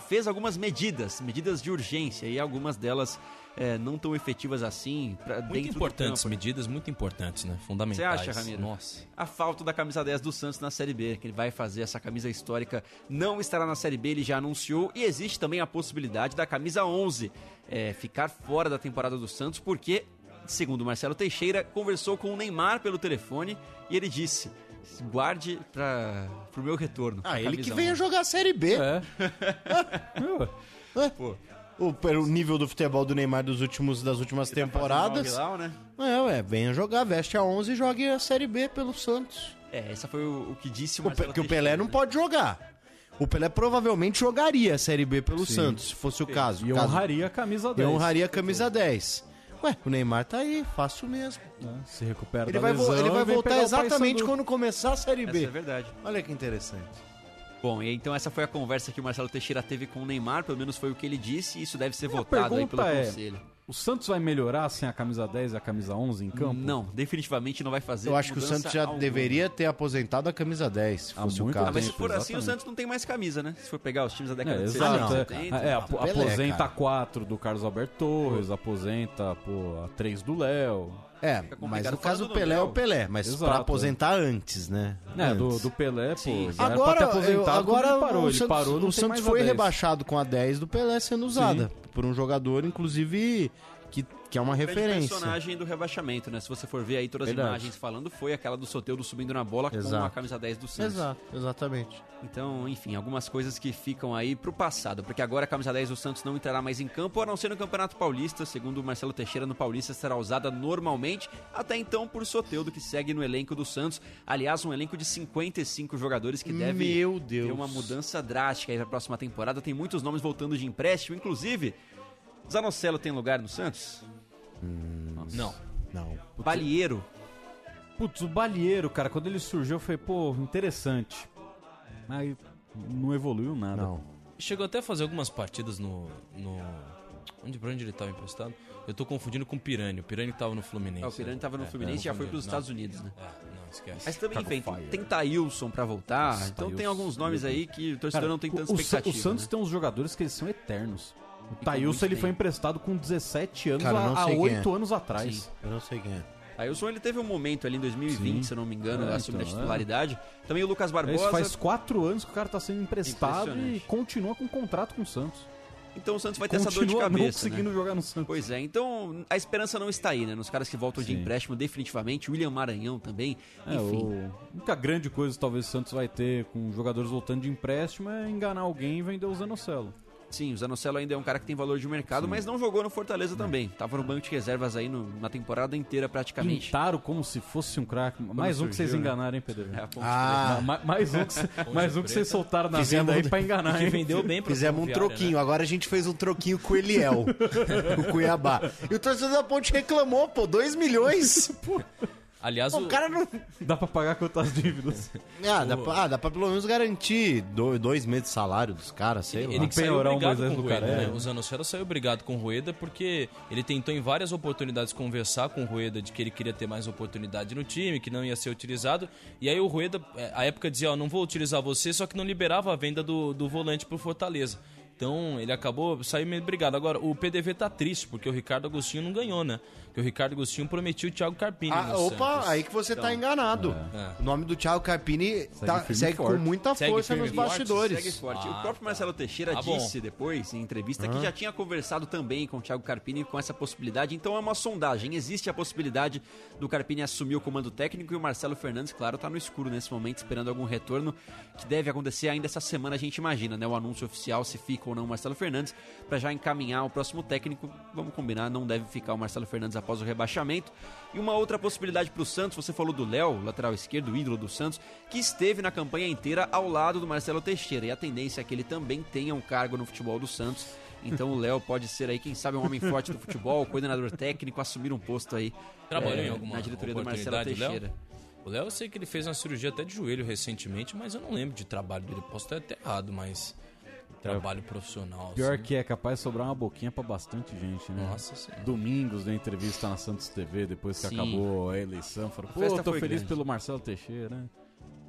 fez algumas medidas, medidas de urgência e algumas delas é, não tão efetivas assim pra Muito importantes, medidas muito importantes, né? Você Fundamentais. acha, Ramiro? Nossa. A falta da camisa 10 do Santos na Série B, que ele vai fazer essa camisa histórica, não estará na Série B, ele já anunciou. E existe também a possibilidade da camisa 11 é, ficar fora da temporada do Santos, porque, segundo o Marcelo Teixeira, conversou com o Neymar pelo telefone e ele disse: guarde para o meu retorno. Ah, ele que venha 11." jogar a Série B. É. É. O, pelo nível do futebol do Neymar dos últimos, das últimas temporadas. Fazer um Al-Hilal, né? É, ué, venha jogar, veste a 11 e jogue a Série B pelo Santos. É, esse foi o, o que disse o O Pe- Marcelo que o Pelé não né? pode jogar. O Pelé provavelmente jogaria a Série B pelo Sim. Santos, se fosse o caso. E Caso- honraria a camisa E 10. honraria a camisa 10. Ué, o Neymar tá aí, fácil mesmo. Se recupera Ele da vai, lesão ele vai voltar exatamente quando começar a Série B. Essa é verdade. Olha que interessante. Bom, e então essa foi a conversa que o Marcelo Teixeira teve com o Neymar, pelo menos foi o que ele disse, e isso deve ser A votado aí pelo é, conselho. O Santos vai melhorar sem a camisa 10 e a camisa 11 em campo? Não, definitivamente não vai fazer. Eu acho que o Santos já alguma. deveria ter aposentado a camisa 10, se Há fosse o caso. Ah, mas se for assim, o. Santos não tem mais camisa, né? Se for pegar os times da É, década de exato. 60, é. 70. É, apo- Pelé, aposenta cara. a 4 do Carlos Alberto Torres, aposenta pô, a 3 do Léo. É, Fica mas no caso do do Pelé é o. Pelé, mas Exato, pra é. aposentar antes, né? É, do, Antes. do Pelé, pô, Sim. ter Agora, eu- aposentado agora parou. o Ele Santos, parou, não o Santos foi 10. rebaixado com a 10 do Pelé sendo usada por um jogador, inclusive, que, que é uma grande referência. personagem do rebaixamento, né? Se você for ver aí todas as Verdade. imagens falando, foi aquela do Soteldo subindo na bola com Exato. a camisa 10 do Santos. Exato, exatamente. Então, enfim, algumas coisas que ficam aí pro passado, porque agora a camisa 10 do Santos não entrará mais em campo, a não ser no Campeonato Paulista, segundo o Marcelo Teixeira, no Paulista será usada normalmente, até então por Soteudo, que segue no elenco do Santos. Aliás, um elenco de 55 jogadores que deve Meu Deus. ter uma mudança drástica aí pra próxima temporada. Tem muitos nomes voltando de empréstimo, inclusive, Zanocelo tem lugar no Santos? Não. Não. Balieiro. Putz, o Balieiro, cara, quando ele surgiu, eu falei, pô, interessante. Mas não evoluiu nada. Não. Chegou até a fazer algumas partidas no, no, Onde, pra onde ele tava emprestado? Eu tô confundindo com o Pirani. O Pirani tava no Fluminense. É, o Pirani tava no É, Fluminense e já foi pros Não. Estados Unidos, né? É, não, esquece. Mas também, Chicago enfim, tem Thailson pra voltar, Nossa, então tem alguns nomes aí que o torcedor Cara, não tem tanta o, expectativa. O Santos né? tem uns jogadores que eles são eternos. O muito Thailson ele foi emprestado com 17 anos Cara, eu não há sei quem 8 é. anos atrás. Sim. Eu não sei quem é. Thailson ele teve um momento ali em 2020, Sim. se eu não me engano, É, assumindo então, a titularidade. Também o Lucas Barbosa. Isso faz 4 anos que o cara tá sendo emprestado e Impressionante. continua com contrato com o Santos. Então o Santos vai ter essa dor de Continua não cabeça. conseguindo né? jogar no Santos. Pois é, então a esperança não está aí, né? Nos caras que voltam de Sim. empréstimo, definitivamente. William Maranhão também. É, Enfim. o... A única grande coisa que talvez o Santos vai ter com jogadores voltando de empréstimo é enganar alguém e vender o Zanocelo. Sim, o Zanocelo ainda é um cara que tem valor de mercado, mas não jogou no Fortaleza também. Tava no banco de reservas aí no- na temporada inteira praticamente. Pintaram como se fosse um craque. Mais um que vocês surgiu, né? enganaram, hein, Pedro? É, a ponte Ah, ma- mais um que, mais um que vocês soltaram na venda aí pra enganar, hein? Fizemos um troquinho. Agora a gente fez um troquinho com o Eliel, com o Cuiabá. E o torcedor da Ponte reclamou, pô, 2 milhões. Aliás, o o- cara não. Dá pra pagar quantas dívidas? Ah, dá pra, ah, dá pra pelo menos garantir do- dois meses de salário dos caras, sei lá. Ele que saiu brigado com o Rueda, Caré. né? O Zanocelo saiu brigado com o Rueda porque ele tentou em várias oportunidades conversar com o Rueda de que ele queria ter mais oportunidade no time, que não ia ser utilizado. E aí o Rueda, é, a época dizia, ó, não vou utilizar você, só que não liberava a venda do, do volante pro Fortaleza. Então ele acabou saindo meio brigado. Agora, o PDV tá triste, porque o Ricardo Agostinho não ganhou, né? Porque o Ricardo Agostinho prometiu o Thiago Carpini. Ah, no opa, Santos. aí que você tá enganado. É. O nome do Thiago Carpini tá- firme e segue com muita Segue força firme nos forte, bastidores. Segue forte. Ah, o próprio Marcelo Teixeira Tá disse depois, em entrevista, que Hã? já tinha conversado também com o Thiago Carpini com essa possibilidade. Então é uma sondagem. Existe a possibilidade do Carpini assumir o comando técnico e o Marcelo Fernandes, claro, tá no escuro nesse momento, esperando algum retorno que deve acontecer ainda essa semana, a gente imagina, né? O anúncio oficial, se fica ou não o Marcelo Fernandes, para já encaminhar o próximo técnico. Vamos combinar, não deve ficar o Marcelo Fernandes após o rebaixamento. E uma outra possibilidade para o Santos, você falou do Léo, lateral esquerdo, ídolo do Santos, que esteve na campanha inteira ao lado do Marcelo Teixeira. E a tendência é que ele também tenha um cargo no futebol do Santos. Então o Léo pode ser aí, quem sabe, um homem forte do futebol, coordenador técnico, assumir um posto aí Trabalhou é, em alguma na diretoria do Marcelo Léo? Teixeira. O Léo, eu sei que ele fez uma cirurgia até de joelho recentemente, mas eu não lembro de trabalho dele. Posso estar até errado, mas trabalho profissional. Pior assim. que é capaz de sobrar uma boquinha pra bastante gente, né? Nossa Senhora. Domingos, na entrevista na Santos TV, depois que Sim. acabou a eleição, falou, pô, tô feliz grande. pelo Marcelo Teixeira, né?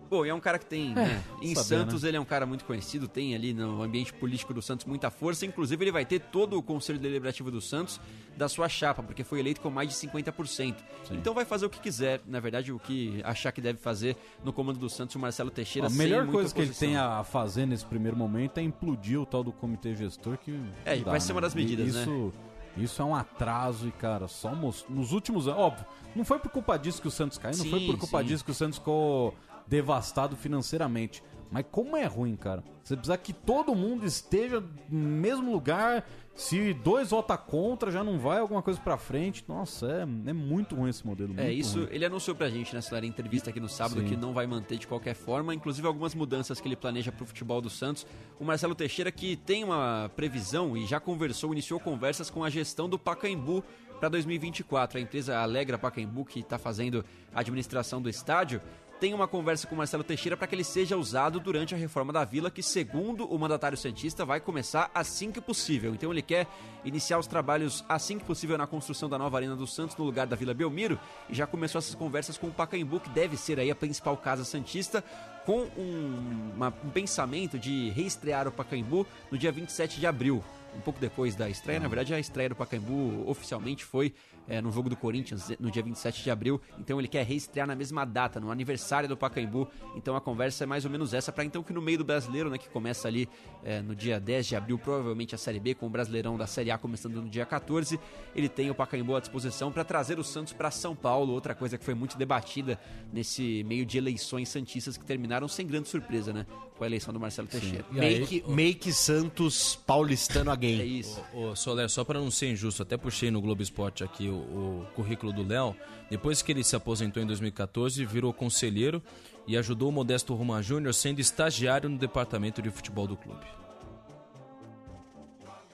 Pô, e é um cara que tem, É, né? Em saber, Santos né? ele é um cara muito conhecido, tem ali no ambiente político do Santos muita força. Inclusive ele vai ter todo o conselho deliberativo do Santos da sua chapa, porque foi eleito com mais de 50%. Então vai fazer o que quiser, na verdade, o que achar que deve fazer no comando do Santos o Marcelo Teixeira. A melhor coisa que ele oposição. tem a fazer nesse primeiro momento é implodir o tal do comitê gestor que. É, dá, vai ser uma né? das medidas, isso, Isso é um atraso e, cara, só nos últimos anos. Óbvio, não foi por culpa disso que o Santos caiu, não foi Sim, por culpa sim. disso que o Santos ficou devastado financeiramente. Mas como é ruim, cara. Você precisa que todo mundo esteja no mesmo lugar. Se dois vota contra, já não vai alguma coisa pra frente. Nossa, é, é muito ruim esse modelo. É, isso ruim. ele anunciou pra gente nessa entrevista aqui no sábado Sim. que não vai manter de qualquer forma, inclusive algumas mudanças que ele planeja pro futebol do Santos. O Marcelo Teixeira que tem uma previsão e já conversou, iniciou conversas com a gestão do Pacaembu para 2024. A empresa Alegra Pacaembu que está fazendo a administração do estádio tem uma conversa com o Marcelo Teixeira para que ele seja usado durante a reforma da Vila, que segundo o mandatário santista vai começar assim que possível. Então ele quer iniciar os trabalhos assim que possível na construção da nova Arena do Santos no lugar da Vila Belmiro e já começou essas conversas com o Pacaembu, que deve ser aí a principal casa santista, com um, uma- um pensamento de reestrear o Pacaembu no dia 27 de abril. Um pouco depois da estreia, na verdade a estreia do Pacaembu oficialmente foi é, no jogo do Corinthians no dia 27 de abril, então ele quer reestrear na mesma data, no aniversário do Pacaembu. Então a conversa é mais ou menos essa, para então que no meio do brasileiro, né, que começa ali é, no dia 10 de abril, provavelmente a Série B, com o Brasileirão da Série A começando no dia 14, ele tem o Pacaembu à disposição para trazer o Santos para São Paulo, outra coisa que foi muito debatida nesse meio de eleições santistas que terminaram sem grande surpresa, né, com a eleição do Marcelo Teixeira. Make, make Santos paulistano again. É isso. Ô, ô, Soler, só para não ser injusto, até puxei no Globo Esporte aqui o, o currículo do Léo. Depois que ele se aposentou em 2014, virou conselheiro e ajudou o Modesto Roma Júnior sendo estagiário no departamento de futebol do clube.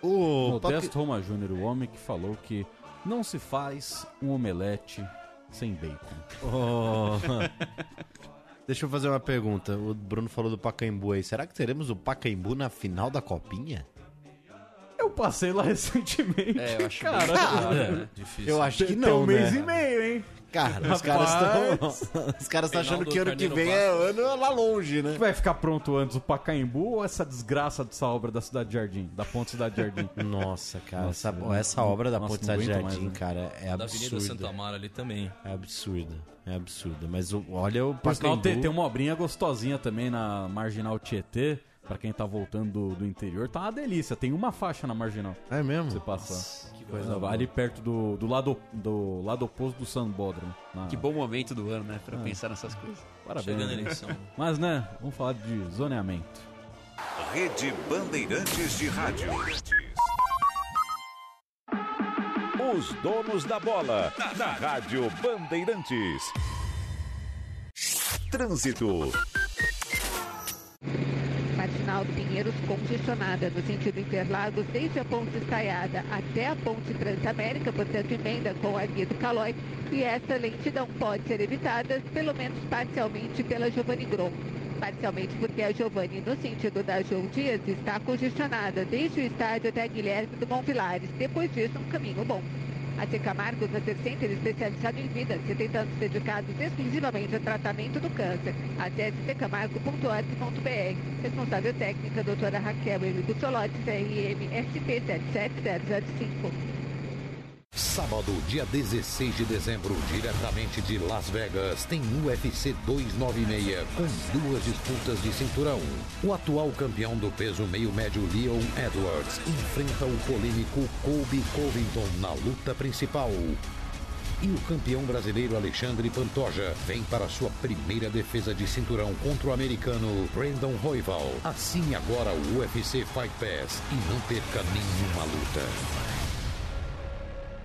O Modesto Roma Júnior, o homem que falou que não se faz um omelete sem bacon. Oh. Deixa eu fazer uma pergunta. O Bruno falou do Pacaembu aí. Será que teremos o Pacaembu na final da Copinha? Eu passei lá recentemente. É, eu acho cara. Cara, né? difícil. Eu acho que Tem não, um mês né? e meio, hein? Cara, os caras estão. Os caras estão achando que ano que vem é ano lá longe, né? Que vai ficar pronto antes o Pacaembu ou essa desgraça dessa obra da Cidade Jardim? Da Ponte Cidade Jardim? Nossa, cara, Nossa, essa, essa obra da nossa, Ponte Cidade Jardim, mais, né? cara, é Da Avenida absurda. Santa Amara ali também. É absurda, é absurda. Mas olha o Pacaembu... tem, tem uma obrinha gostosinha também na Marginal Tietê. Pra quem tá voltando do, do interior, tá uma delícia. Tem uma faixa na Marginal. É mesmo? Você passar. que coisa boa. Ali perto do, do, lado, do lado oposto do Sambódromo. na- Que bom momento do ano, né? Pra Ah. pensar nessas coisas. Parabéns. Chegando a né? eleição. Mas, né, vamos falar de zoneamento. Rede Bandeirantes de Rádio. Os donos da bola, na Rádio Bandeirantes. Trânsito. Marginal do Pinheiros congestionada no sentido Interlagos, desde a Ponte Estaiada até a Ponte Transamérica, portanto, emenda com a Via do Calói. E essa lentidão pode ser evitada, pelo menos parcialmente, pela Giovanni Grom. Parcialmente porque a Giovanni, no sentido da João Dias, está congestionada desde o estádio até Guilherme do Monvilares. Depois disso, um caminho bom. A C Camargos, a Ser Center especializado em vida, 70 anos dedicados exclusivamente ao tratamento do câncer. Acesse ccamargo.org.br. Responsável técnica, doutora Raquel Eligo Solotti, CRM SP 77005. Sábado, dia 16 de dezembro, diretamente de Las Vegas, tem UFC 296 com duas disputas de cinturão. O atual campeão do peso meio-médio Leon Edwards enfrenta o polêmico Colby Covington na luta principal. E o campeão brasileiro Alexandre Pantoja vem para sua primeira defesa de cinturão contra o americano Brandon Royval. Assine agora o UFC Fight Pass e não perca nenhuma luta.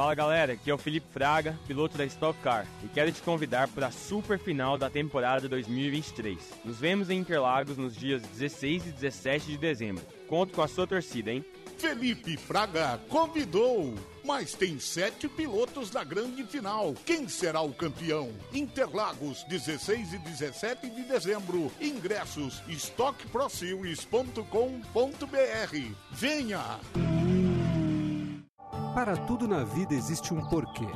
Fala galera, aqui é o Felipe Fraga, piloto da Stock Car, e quero te convidar para a super final da temporada 2023. Nos vemos em Interlagos nos dias 16 e 17 de dezembro. Conto com a sua torcida, hein? Felipe Fraga convidou, mas tem sete pilotos na grande final. Quem será o campeão? Interlagos, 16 e 17 de dezembro. Ingressos stockproseries.com.br. Venha! Para tudo na vida existe um porquê.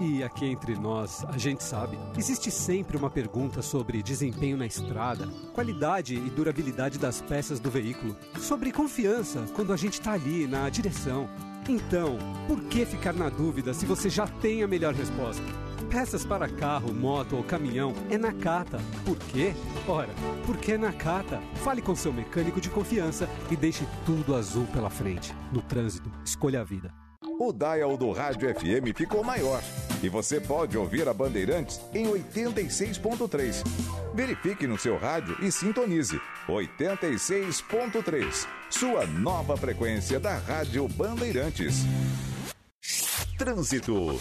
E aqui entre nós, a gente sabe, existe sempre uma pergunta sobre desempenho na estrada, qualidade e durabilidade das peças do veículo, sobre confiança quando a gente está ali na direção. Então, por que ficar na dúvida se você já tem a melhor resposta? Peças para carro, moto ou caminhão é na Cata. Por quê? Ora, porque é na Cata. Fale com seu mecânico de confiança e deixe tudo azul pela frente. No trânsito, escolha a vida. O dial do Rádio FM ficou maior e você pode ouvir a Bandeirantes em 86.3. Verifique no seu rádio e sintonize 86.3, sua nova frequência da Rádio Bandeirantes. Trânsito.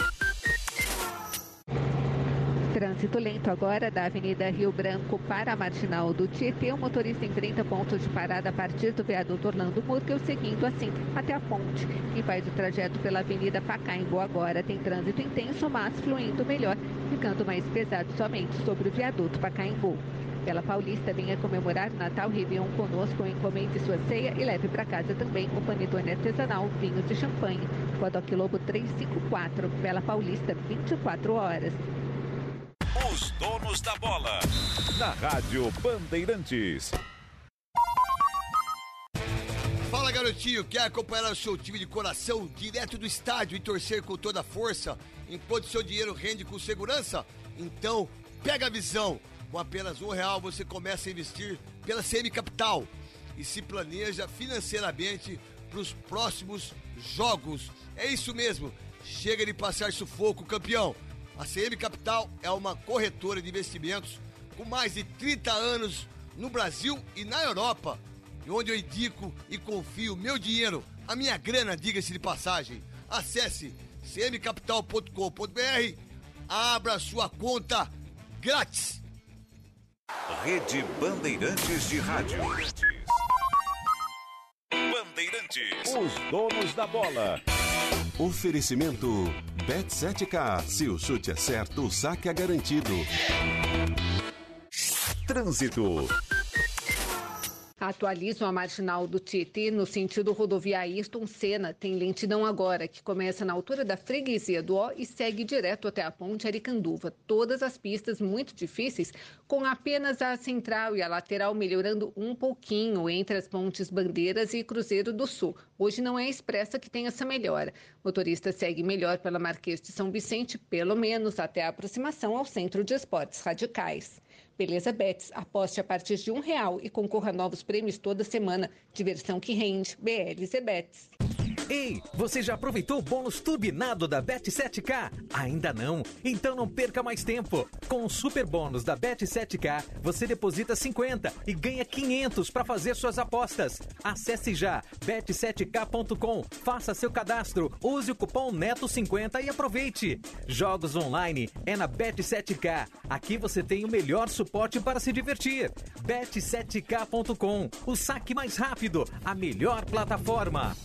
Trânsito lento agora da Avenida Rio Branco para a Marginal do Tietê. O motorista enfrenta pontos de parada a partir do viaduto Orlando Murkel, seguindo assim até a ponte. Quem faz o trajeto pela Avenida Pacaembu agora tem trânsito intenso, mas fluindo melhor, ficando mais pesado somente sobre o viaduto Pacaembu. Pela Paulista, venha comemorar Natal Réveillon conosco, encomende sua ceia e leve para casa também o panetone artesanal, vinhos de champanhe. Codoc Lobo 354, Bela Paulista, 24 horas. Os donos da bola. Na Rádio Bandeirantes. Fala garotinho, quer acompanhar o seu time de coração direto do estádio e torcer com toda a força, enquanto seu dinheiro rende com segurança? Então, pega a visão. Com apenas um real você começa a investir pela CM Capital e se planeja financeiramente para os próximos jogos. É isso mesmo. Chega de passar sufoco, campeão. A CM Capital é uma corretora de investimentos com mais de 30 anos no Brasil e na Europa. onde eu indico e confio meu dinheiro, a minha grana, diga-se de passagem. Acesse cmcapital.com.br, abra sua conta grátis. Rede Bandeirantes de Rádio. Bandeirantes. Os donos da bola. Oferecimento Bet7k. Se o chute é certo, o saque é garantido. Trânsito. Atualizam a marginal do Tietê no sentido rodovia Ayrton Senna. Tem lentidão agora, que começa na altura da freguesia do Ó e segue direto até a ponte Aricanduva. Todas as pistas muito difíceis, com apenas a central e a lateral melhorando um pouquinho entre as pontes Bandeiras e Cruzeiro do Sul. Hoje não é expressa que tem essa melhora. O motorista segue melhor pela Marquês de São Vicente, pelo menos até a aproximação ao Centro de Esportes Radicais. Beleza Bets, aposte a partir de um real e concorra a novos prêmios toda semana. Diversão que rende. BLZ Bets. Ei, você já aproveitou o bônus turbinado da Bet7k? Ainda não? Então não perca mais tempo. Com o super bônus da Bet7k, você deposita 50 e ganha 500 para fazer suas apostas. Acesse já bet7k.com, faça seu cadastro, use o cupom NETO50 e aproveite. Jogos online é na Bet7k. Aqui você tem o melhor suporte para se divertir. Bet7k.com, o saque mais rápido, a melhor plataforma.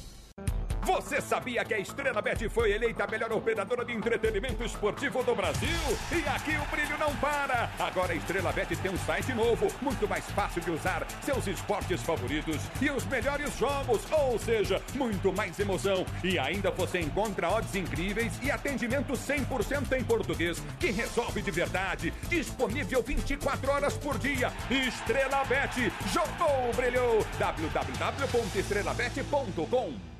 Você sabia que a Estrela Bet foi eleita a melhor operadora de entretenimento esportivo do Brasil? E aqui o brilho não para! Agora a Estrela Bet tem um site novo, muito mais fácil de usar, seus esportes favoritos e os melhores jogos, ou seja, muito mais emoção. E ainda você encontra odds incríveis e atendimento 100% em português, que resolve de verdade. Disponível 24 horas por dia. Estrela Bet, jogou, brilhou! www.estrelabet.com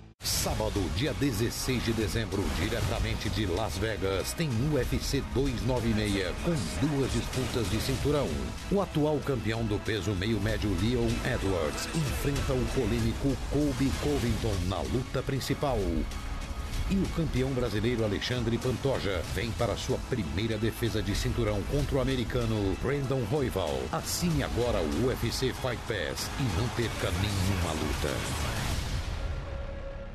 Sábado, dia 16 de dezembro, diretamente de Las Vegas, tem UFC 296 com duas disputas de cinturão. O atual campeão do peso meio-médio Leon Edwards enfrenta o polêmico Colby Covington na luta principal. E o campeão brasileiro Alexandre Pantoja vem para sua primeira defesa de cinturão contra o americano Brandon Royval. Assine agora o UFC Fight Pass e não perca nenhuma luta.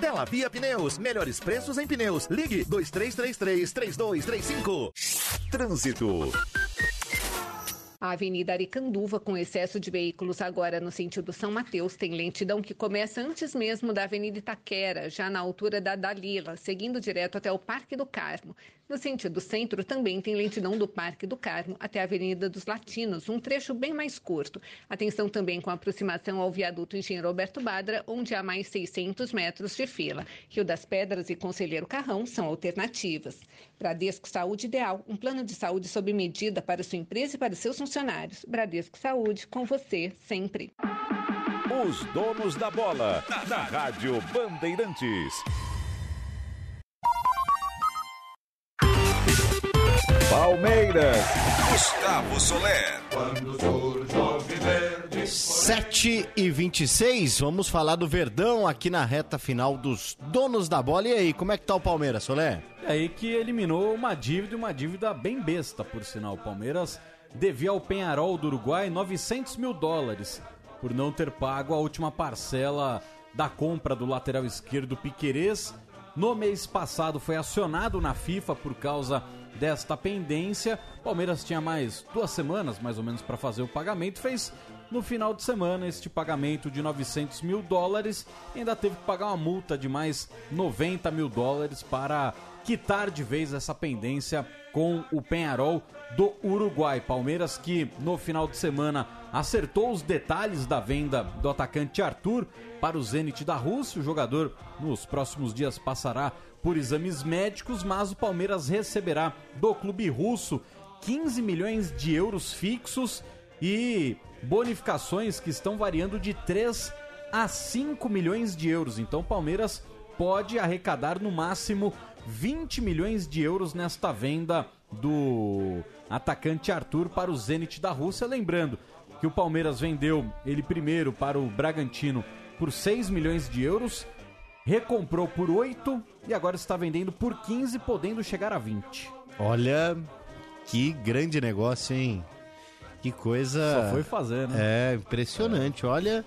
Dela Via Pneus, melhores preços em pneus. Ligue 2333-3235. Trânsito. A Avenida Aricanduva, com excesso de veículos agora no sentido São Mateus, tem lentidão que começa antes mesmo da Avenida Itaquera, já na altura da Dalila, seguindo direto até o Parque do Carmo. No sentido centro, também tem lentidão do Parque do Carmo até a Avenida dos Latinos, um trecho bem mais curto. Atenção também com a aproximação ao viaduto Engenheiro Roberto Badra, onde há mais 600 metros de fila. Rio das Pedras e Conselheiro Carrão são alternativas. Bradesco Saúde Ideal, um plano de saúde sob medida para sua empresa e para seus funcionários. Bradesco Saúde, com você sempre. Os donos da bola. Na Rádio Bandeirantes. Palmeiras. Gustavo Soler. Quando surge o verde. 7 e 26 vamos falar do Verdão aqui na reta final dos donos da bola. E aí, como é que tá o Palmeiras, Solé? É aí que eliminou uma dívida, uma dívida bem besta, por sinal. O Palmeiras devia ao Penharol do Uruguai 900 mil dólares por não ter pago a última parcela da compra do lateral esquerdo Piquerez. No mês passado foi acionado na FIFA por causa desta pendência. Palmeiras tinha mais duas semanas, mais ou menos, para fazer o pagamento. Fez no final de semana este pagamento de 900 mil dólares. Ainda teve que pagar uma multa de mais 90 mil dólares para quitar de vez essa pendência com o Penharol do Uruguai. Palmeiras que no final de semana acertou os detalhes da venda do atacante Arthur para o Zenit da Rússia. O jogador nos próximos dias passará por exames médicos, mas o Palmeiras receberá do clube russo 15 milhões de euros fixos e bonificações que estão variando de 3 a 5 milhões de euros. Então o Palmeiras pode arrecadar no máximo 20 milhões de euros nesta venda do atacante Arthur para o Zenit da Rússia. Lembrando que o Palmeiras vendeu ele primeiro para o Bragantino por 6 milhões de euros, recomprou por 8 e agora está vendendo por 15, podendo chegar a 20. Olha, que grande negócio, hein? Que coisa. Só foi fazer, né? É, impressionante. Olha,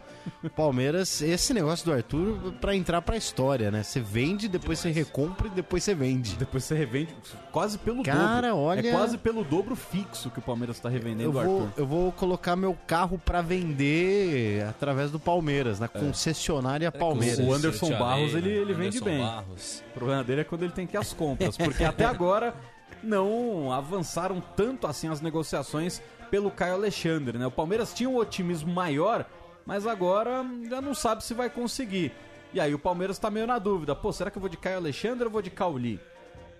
Palmeiras, esse negócio do Arthur pra entrar pra história, né? Você vende, depois você recompra e depois você vende. Depois você revende quase pelo Cara, dobro. olha- É quase pelo dobro fixo que o Palmeiras está revendendo Eu vou, Arthur. eu vou colocar meu carro pra vender através do Palmeiras, É. na concessionária Palmeiras. O Anderson Barros, ele, ele vende Anderson bem. Barros. O problema dele é quando ele tem que ir às compras, porque até agora não avançaram tanto assim as negociações pelo Caio Alexandre, né? O Palmeiras tinha um otimismo maior, mas agora já não sabe se vai conseguir. E aí o Palmeiras tá meio na dúvida. Pô, será que eu vou de Caio Alexandre ou vou de Cauli?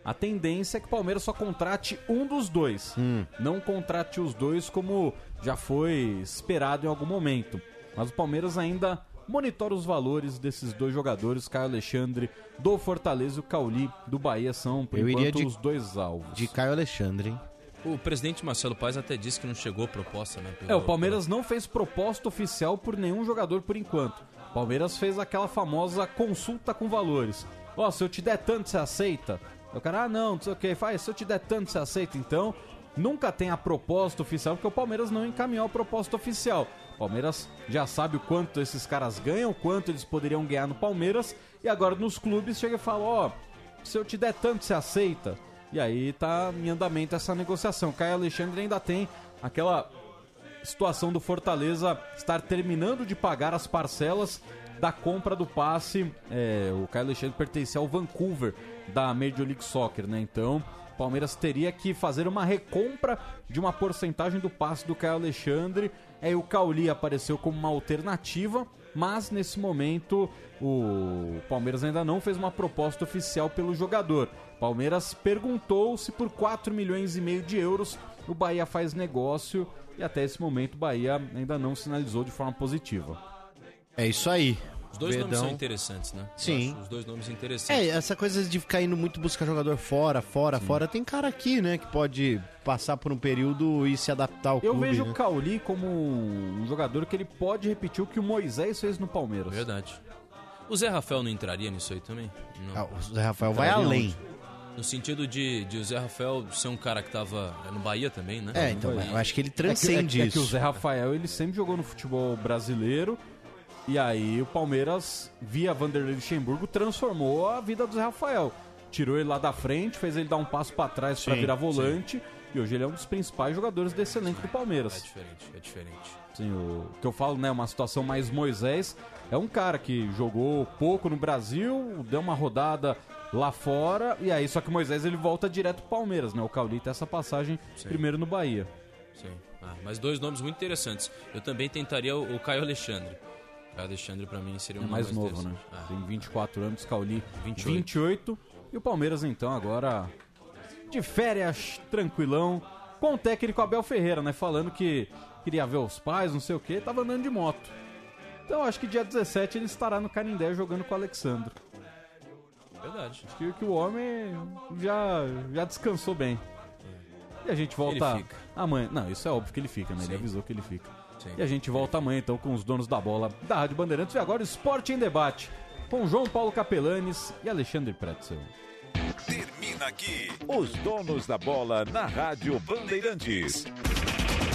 A tendência é que o Palmeiras só contrate um dos dois. Hum. Não contrate os dois como já foi esperado em algum momento. Mas o Palmeiras ainda monitora os valores desses dois jogadores, Caio Alexandre do Fortaleza e o Cauli do Bahia são, por Eu enquanto, de- os dois alvos. De Caio Alexandre, hein? O presidente Marcelo Paes até disse que não chegou proposta, né? pelo- É, o Palmeiras não fez proposta oficial por nenhum jogador por enquanto. O Palmeiras fez aquela famosa consulta com valores. Ó, se eu te der tanto, você aceita? O cara, ah, não, não sei o que, faz, se eu te der tanto, você aceita? Então, nunca tem a proposta oficial, porque o Palmeiras não encaminhou a proposta oficial. O Palmeiras já sabe o quanto esses caras ganham, o quanto eles poderiam ganhar no Palmeiras, e agora nos clubes chega e fala, ó, se eu te der tanto, você aceita? E aí tá em andamento essa negociação. Caio Alexandre ainda tem aquela situação do Fortaleza estar terminando de pagar as parcelas da compra do passe. É, o Caio Alexandre pertencia ao Vancouver da Major League Soccer, né? Então, o Palmeiras teria que fazer uma recompra de uma porcentagem do passe do Caio Alexandre. Aí o Cauli apareceu como uma alternativa, mas nesse momento o Palmeiras ainda não fez uma proposta oficial pelo jogador. Palmeiras perguntou se por 4 milhões e meio de euros o Bahia faz negócio e até esse momento o Bahia ainda não sinalizou de forma positiva. É isso aí. Os dois nomes Verdão. são interessantes, né? Eu Sim. acho Os dois nomes interessantes. É, essa coisa de ficar indo muito buscar jogador fora, fora, fora. Tem cara aqui, né, que pode passar por um período e se adaptar ao Eu clube. vejo né? o Cauli como um jogador que ele pode repetir o que o Moisés fez no Palmeiras. Verdade. O Zé Rafael não entraria nisso aí também? Não. Ah, o Zé Rafael vai Entraria além. onde? No sentido de, de o Zé Rafael ser um cara que tava no Bahia também, né? É, então, eu acho que ele É que, transcende é que- é que o isso. Zé Rafael ele sempre jogou no futebol brasileiro e aí o Palmeiras, via Vanderlei Luxemburgo, transformou a vida do Zé Rafael. Tirou ele lá da frente, fez ele dar um passo pra trás pra Sim, virar volante e hoje ele é um dos principais jogadores desse elenco do É Palmeiras. diferente, é diferente. Sim, o que eu falo, né, uma situação mais Moisés, é um cara que jogou pouco no Brasil, deu uma rodada lá fora, e aí só que Moisés ele volta direto pro Palmeiras, né? O Cauli tem essa passagem Sim. primeiro no Bahia. Sim. Ah, mas dois nomes muito interessantes. Eu também tentaria o, o Caio Alexandre. Caio Alexandre pra mim seria um É mais novo, né? Ah. Tem 24 anos, Cauli 28. 28. E o Palmeiras, então, agora de férias, tranquilão, com o técnico Abel Ferreira, né? Falando que queria ver os pais, não sei o que, tava andando de moto. Então acho que dia 17 ele estará no Canindé jogando com o Alexandre. Verdade. Acho que, que o homem já, já descansou bem. E a gente volta Ele amanhã. Não, isso é óbvio que ele fica, né? Ele Sim. avisou que ele fica. Sim. E a gente volta amanhã então com os donos da bola da Rádio Bandeirantes. E agora Esporte em Debate com João Paulo Capelanes e Alexandre Pretzel. Termina aqui. Os donos da bola na Rádio Bandeirantes.